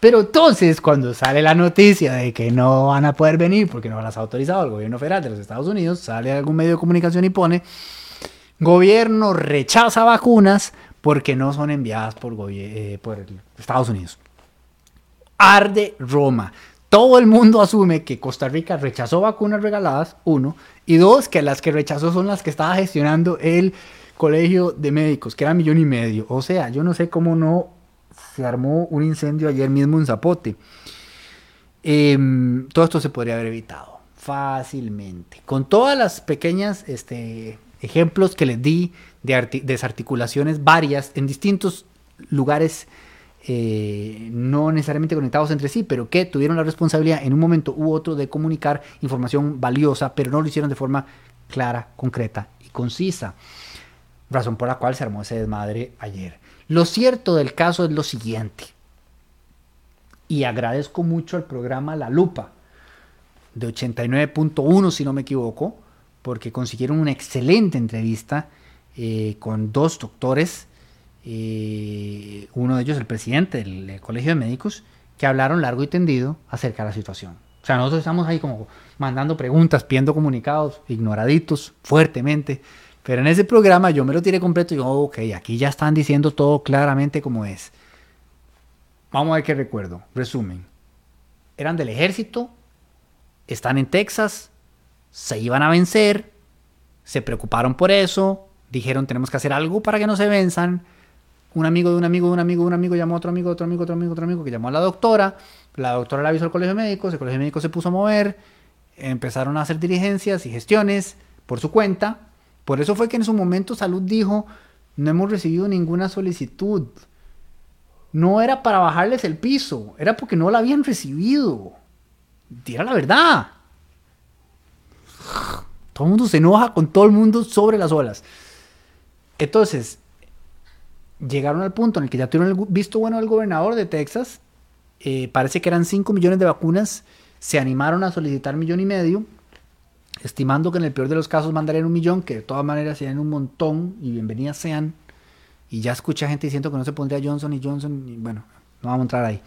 Pero entonces, cuando sale la noticia de que no van a poder venir porque no las ha autorizado el gobierno federal de los Estados Unidos, sale algún medio de comunicación y pone, gobierno rechaza vacunas porque no son enviadas por, eh, Estados Unidos. Arde Roma. Todo el mundo asume que Costa Rica rechazó vacunas regaladas, uno, y dos, que las que rechazó son las que estaba gestionando el colegio de médicos, que era millón y medio. O sea, yo no sé cómo no se armó un incendio ayer mismo en Zapote. Em, todo esto se podría haber evitado fácilmente. Con todas las pequeñas este, ejemplos que les di de desarticulaciones varias en distintos lugares eh, no necesariamente conectados entre sí, pero que tuvieron la responsabilidad en un momento u otro de comunicar información valiosa, pero no lo hicieron de forma clara, concreta y concisa. Razón por la cual se armó ese desmadre ayer. Lo cierto del caso es lo siguiente, y agradezco mucho al programa La Lupa, de 89.1 si no me equivoco, porque consiguieron una excelente entrevista eh, con dos doctores, eh, uno de ellos el presidente del, Colegio de Médicos, que hablaron largo y tendido acerca de la situación. O sea, nosotros estamos ahí como mandando preguntas, pidiendo comunicados, ignoraditos fuertemente, pero en ese programa yo me lo tiré completo y digo, ok, aquí ya están diciendo todo claramente como es. Vamos a ver qué recuerdo. Resumen. Eran del ejército, están en Texas, se iban a vencer, se preocuparon por eso, dijeron tenemos que hacer algo para que no se venzan. Un amigo de un amigo de un amigo de un amigo llamó a otro amigo, otro amigo, otro amigo, otro amigo, que llamó a la doctora. La doctora le avisó al colegio de médicos, el colegio de médicos se puso a mover, empezaron a hacer diligencias y gestiones por su cuenta por eso fue que en su momento Salud dijo, no hemos recibido ninguna solicitud. No era para bajarles el piso, era porque no la habían recibido. Era la verdad. Todo el mundo se enoja con todo el mundo sobre las olas. Entonces, llegaron al punto en el que ya tuvieron el visto bueno del gobernador de Texas. Eh, parece que eran 5 millones de vacunas. Se animaron a solicitar millón y medio estimando que en el peor de los casos mandarían un millón, que de todas maneras serían un montón y bienvenidas sean. Y ya escucha gente diciendo que no se pondría Johnson y Johnson, y bueno, no vamos a entrar ahí.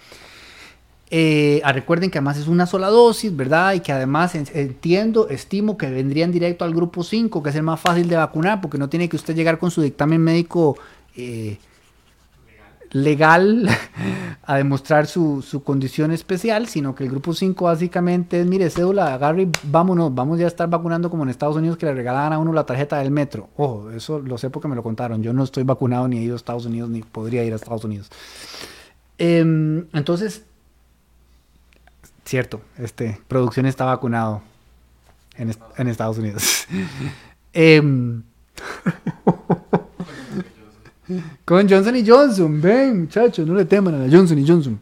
Eh, ah, recuerden que además es una sola dosis, ¿verdad? Y que además entiendo, estimo que vendrían directo al grupo 5, que es el más fácil de vacunar, porque no tiene que usted llegar con su dictamen médico eh, legal a demostrar su, condición especial, sino que el grupo 5 básicamente es, mire, cédula, agarre vámonos, vamos ya a estar vacunando como en Estados Unidos que le regalaban a uno la tarjeta del metro. Ojo, eso lo sé porque me lo contaron. Yo no estoy vacunado ni he ido a Estados Unidos ni podría ir a Estados Unidos. Em, entonces, cierto, este, producción está vacunado en, Estados Unidos. Em, con Johnson y Johnson. Ven, muchachos, no le teman a la Johnson y Johnson.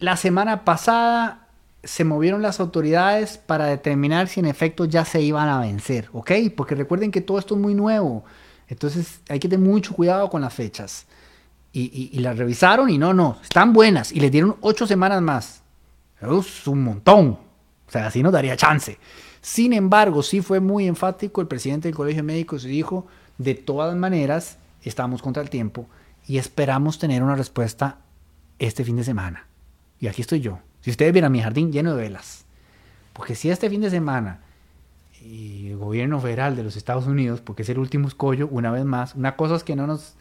La semana pasada se movieron las autoridades para determinar si en efecto ya se iban a vencer, ¿ok? Porque recuerden que todo esto es muy nuevo. Entonces hay que tener mucho cuidado con las fechas. Y, las revisaron y no, no, están buenas. Y les dieron ocho semanas más. Es un montón. O sea, así nos daría chance. Sin embargo, sí fue muy enfático el presidente del Colegio de Médicos y dijo, de todas maneras, estamos contra el tiempo y esperamos tener una respuesta este fin de semana. Y aquí estoy yo. Si ustedes ven a mi jardín lleno de velas. Porque si este fin de semana y el gobierno federal de los Estados Unidos, porque es el último escollo, una vez más, una cosa es que no nos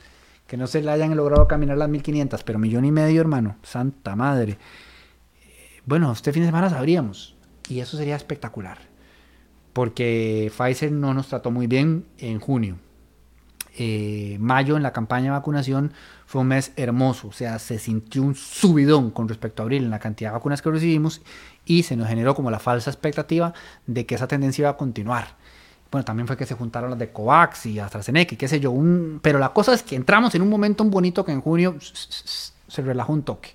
que no se le hayan logrado caminar las 1500, pero millón y medio, hermano, santa madre. bueno, este fin de semana sabríamos. Y eso sería espectacular. Porque Pfizer no nos trató muy bien en junio. Eh, mayo en la campaña de vacunación fue un mes hermoso, o sea, se sintió un subidón con respecto a abril en la cantidad de vacunas que recibimos y se nos generó como la falsa expectativa de que esa tendencia iba a continuar. Bueno, también fue que se juntaron las de COVAX y AstraZeneca y qué sé yo, pero la cosa es que entramos en un momento bonito que en junio se relajó un toque.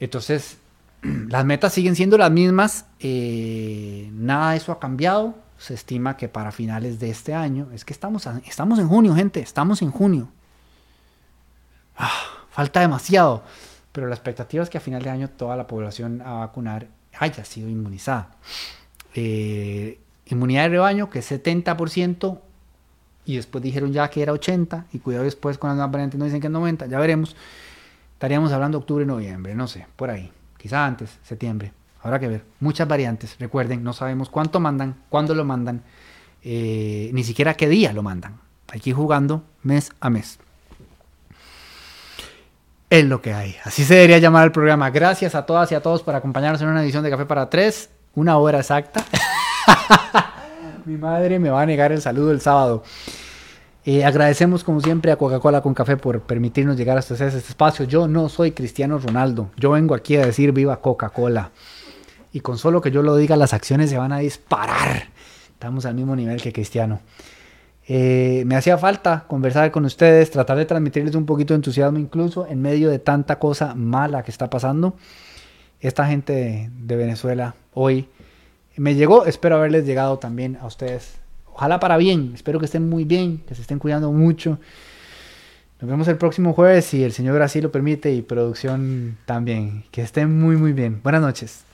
Entonces, las metas siguen siendo las mismas, eh, nada de eso ha cambiado, se estima que para finales de este año, es que estamos, estamos en junio, gente, estamos en junio. Ah, falta demasiado, pero la expectativa es que a final de año toda la población a vacunar haya sido inmunizada. Eh, inmunidad de rebaño, que es 70%, y después dijeron ya que era 80%, y cuidado después con las nuevas variantes no dicen que es 90%, ya veremos. Estaríamos hablando octubre, noviembre, no sé, por ahí, quizá antes, septiembre. Habrá que ver. Muchas variantes. Recuerden, no sabemos cuánto mandan, cuándo lo mandan, eh, ni siquiera qué día lo mandan. Ir jugando mes a mes. Es lo que hay. Así se debería llamar el programa. Gracias a todas y a todos por acompañarnos en una edición de Café para Tres. Una hora exacta. Mi madre me va a negar el saludo el sábado. Eh, agradecemos como siempre a Coca-Cola con Café por permitirnos llegar hasta este espacio. Yo no soy Cristiano Ronaldo. Yo vengo aquí a decir viva Coca-Cola. Y con solo que yo lo diga, las acciones se van a disparar. Estamos al mismo nivel que Cristiano. Eh, me hacía falta conversar con ustedes, tratar de transmitirles un poquito de entusiasmo incluso en medio de tanta cosa mala que está pasando. Esta gente de, Venezuela hoy me llegó, espero haberles llegado también a ustedes. Ojalá para bien, espero que estén muy bien, que se estén cuidando mucho. Nos vemos el próximo jueves si el Señor así lo permite y producción también. Que estén muy muy bien. Buenas noches.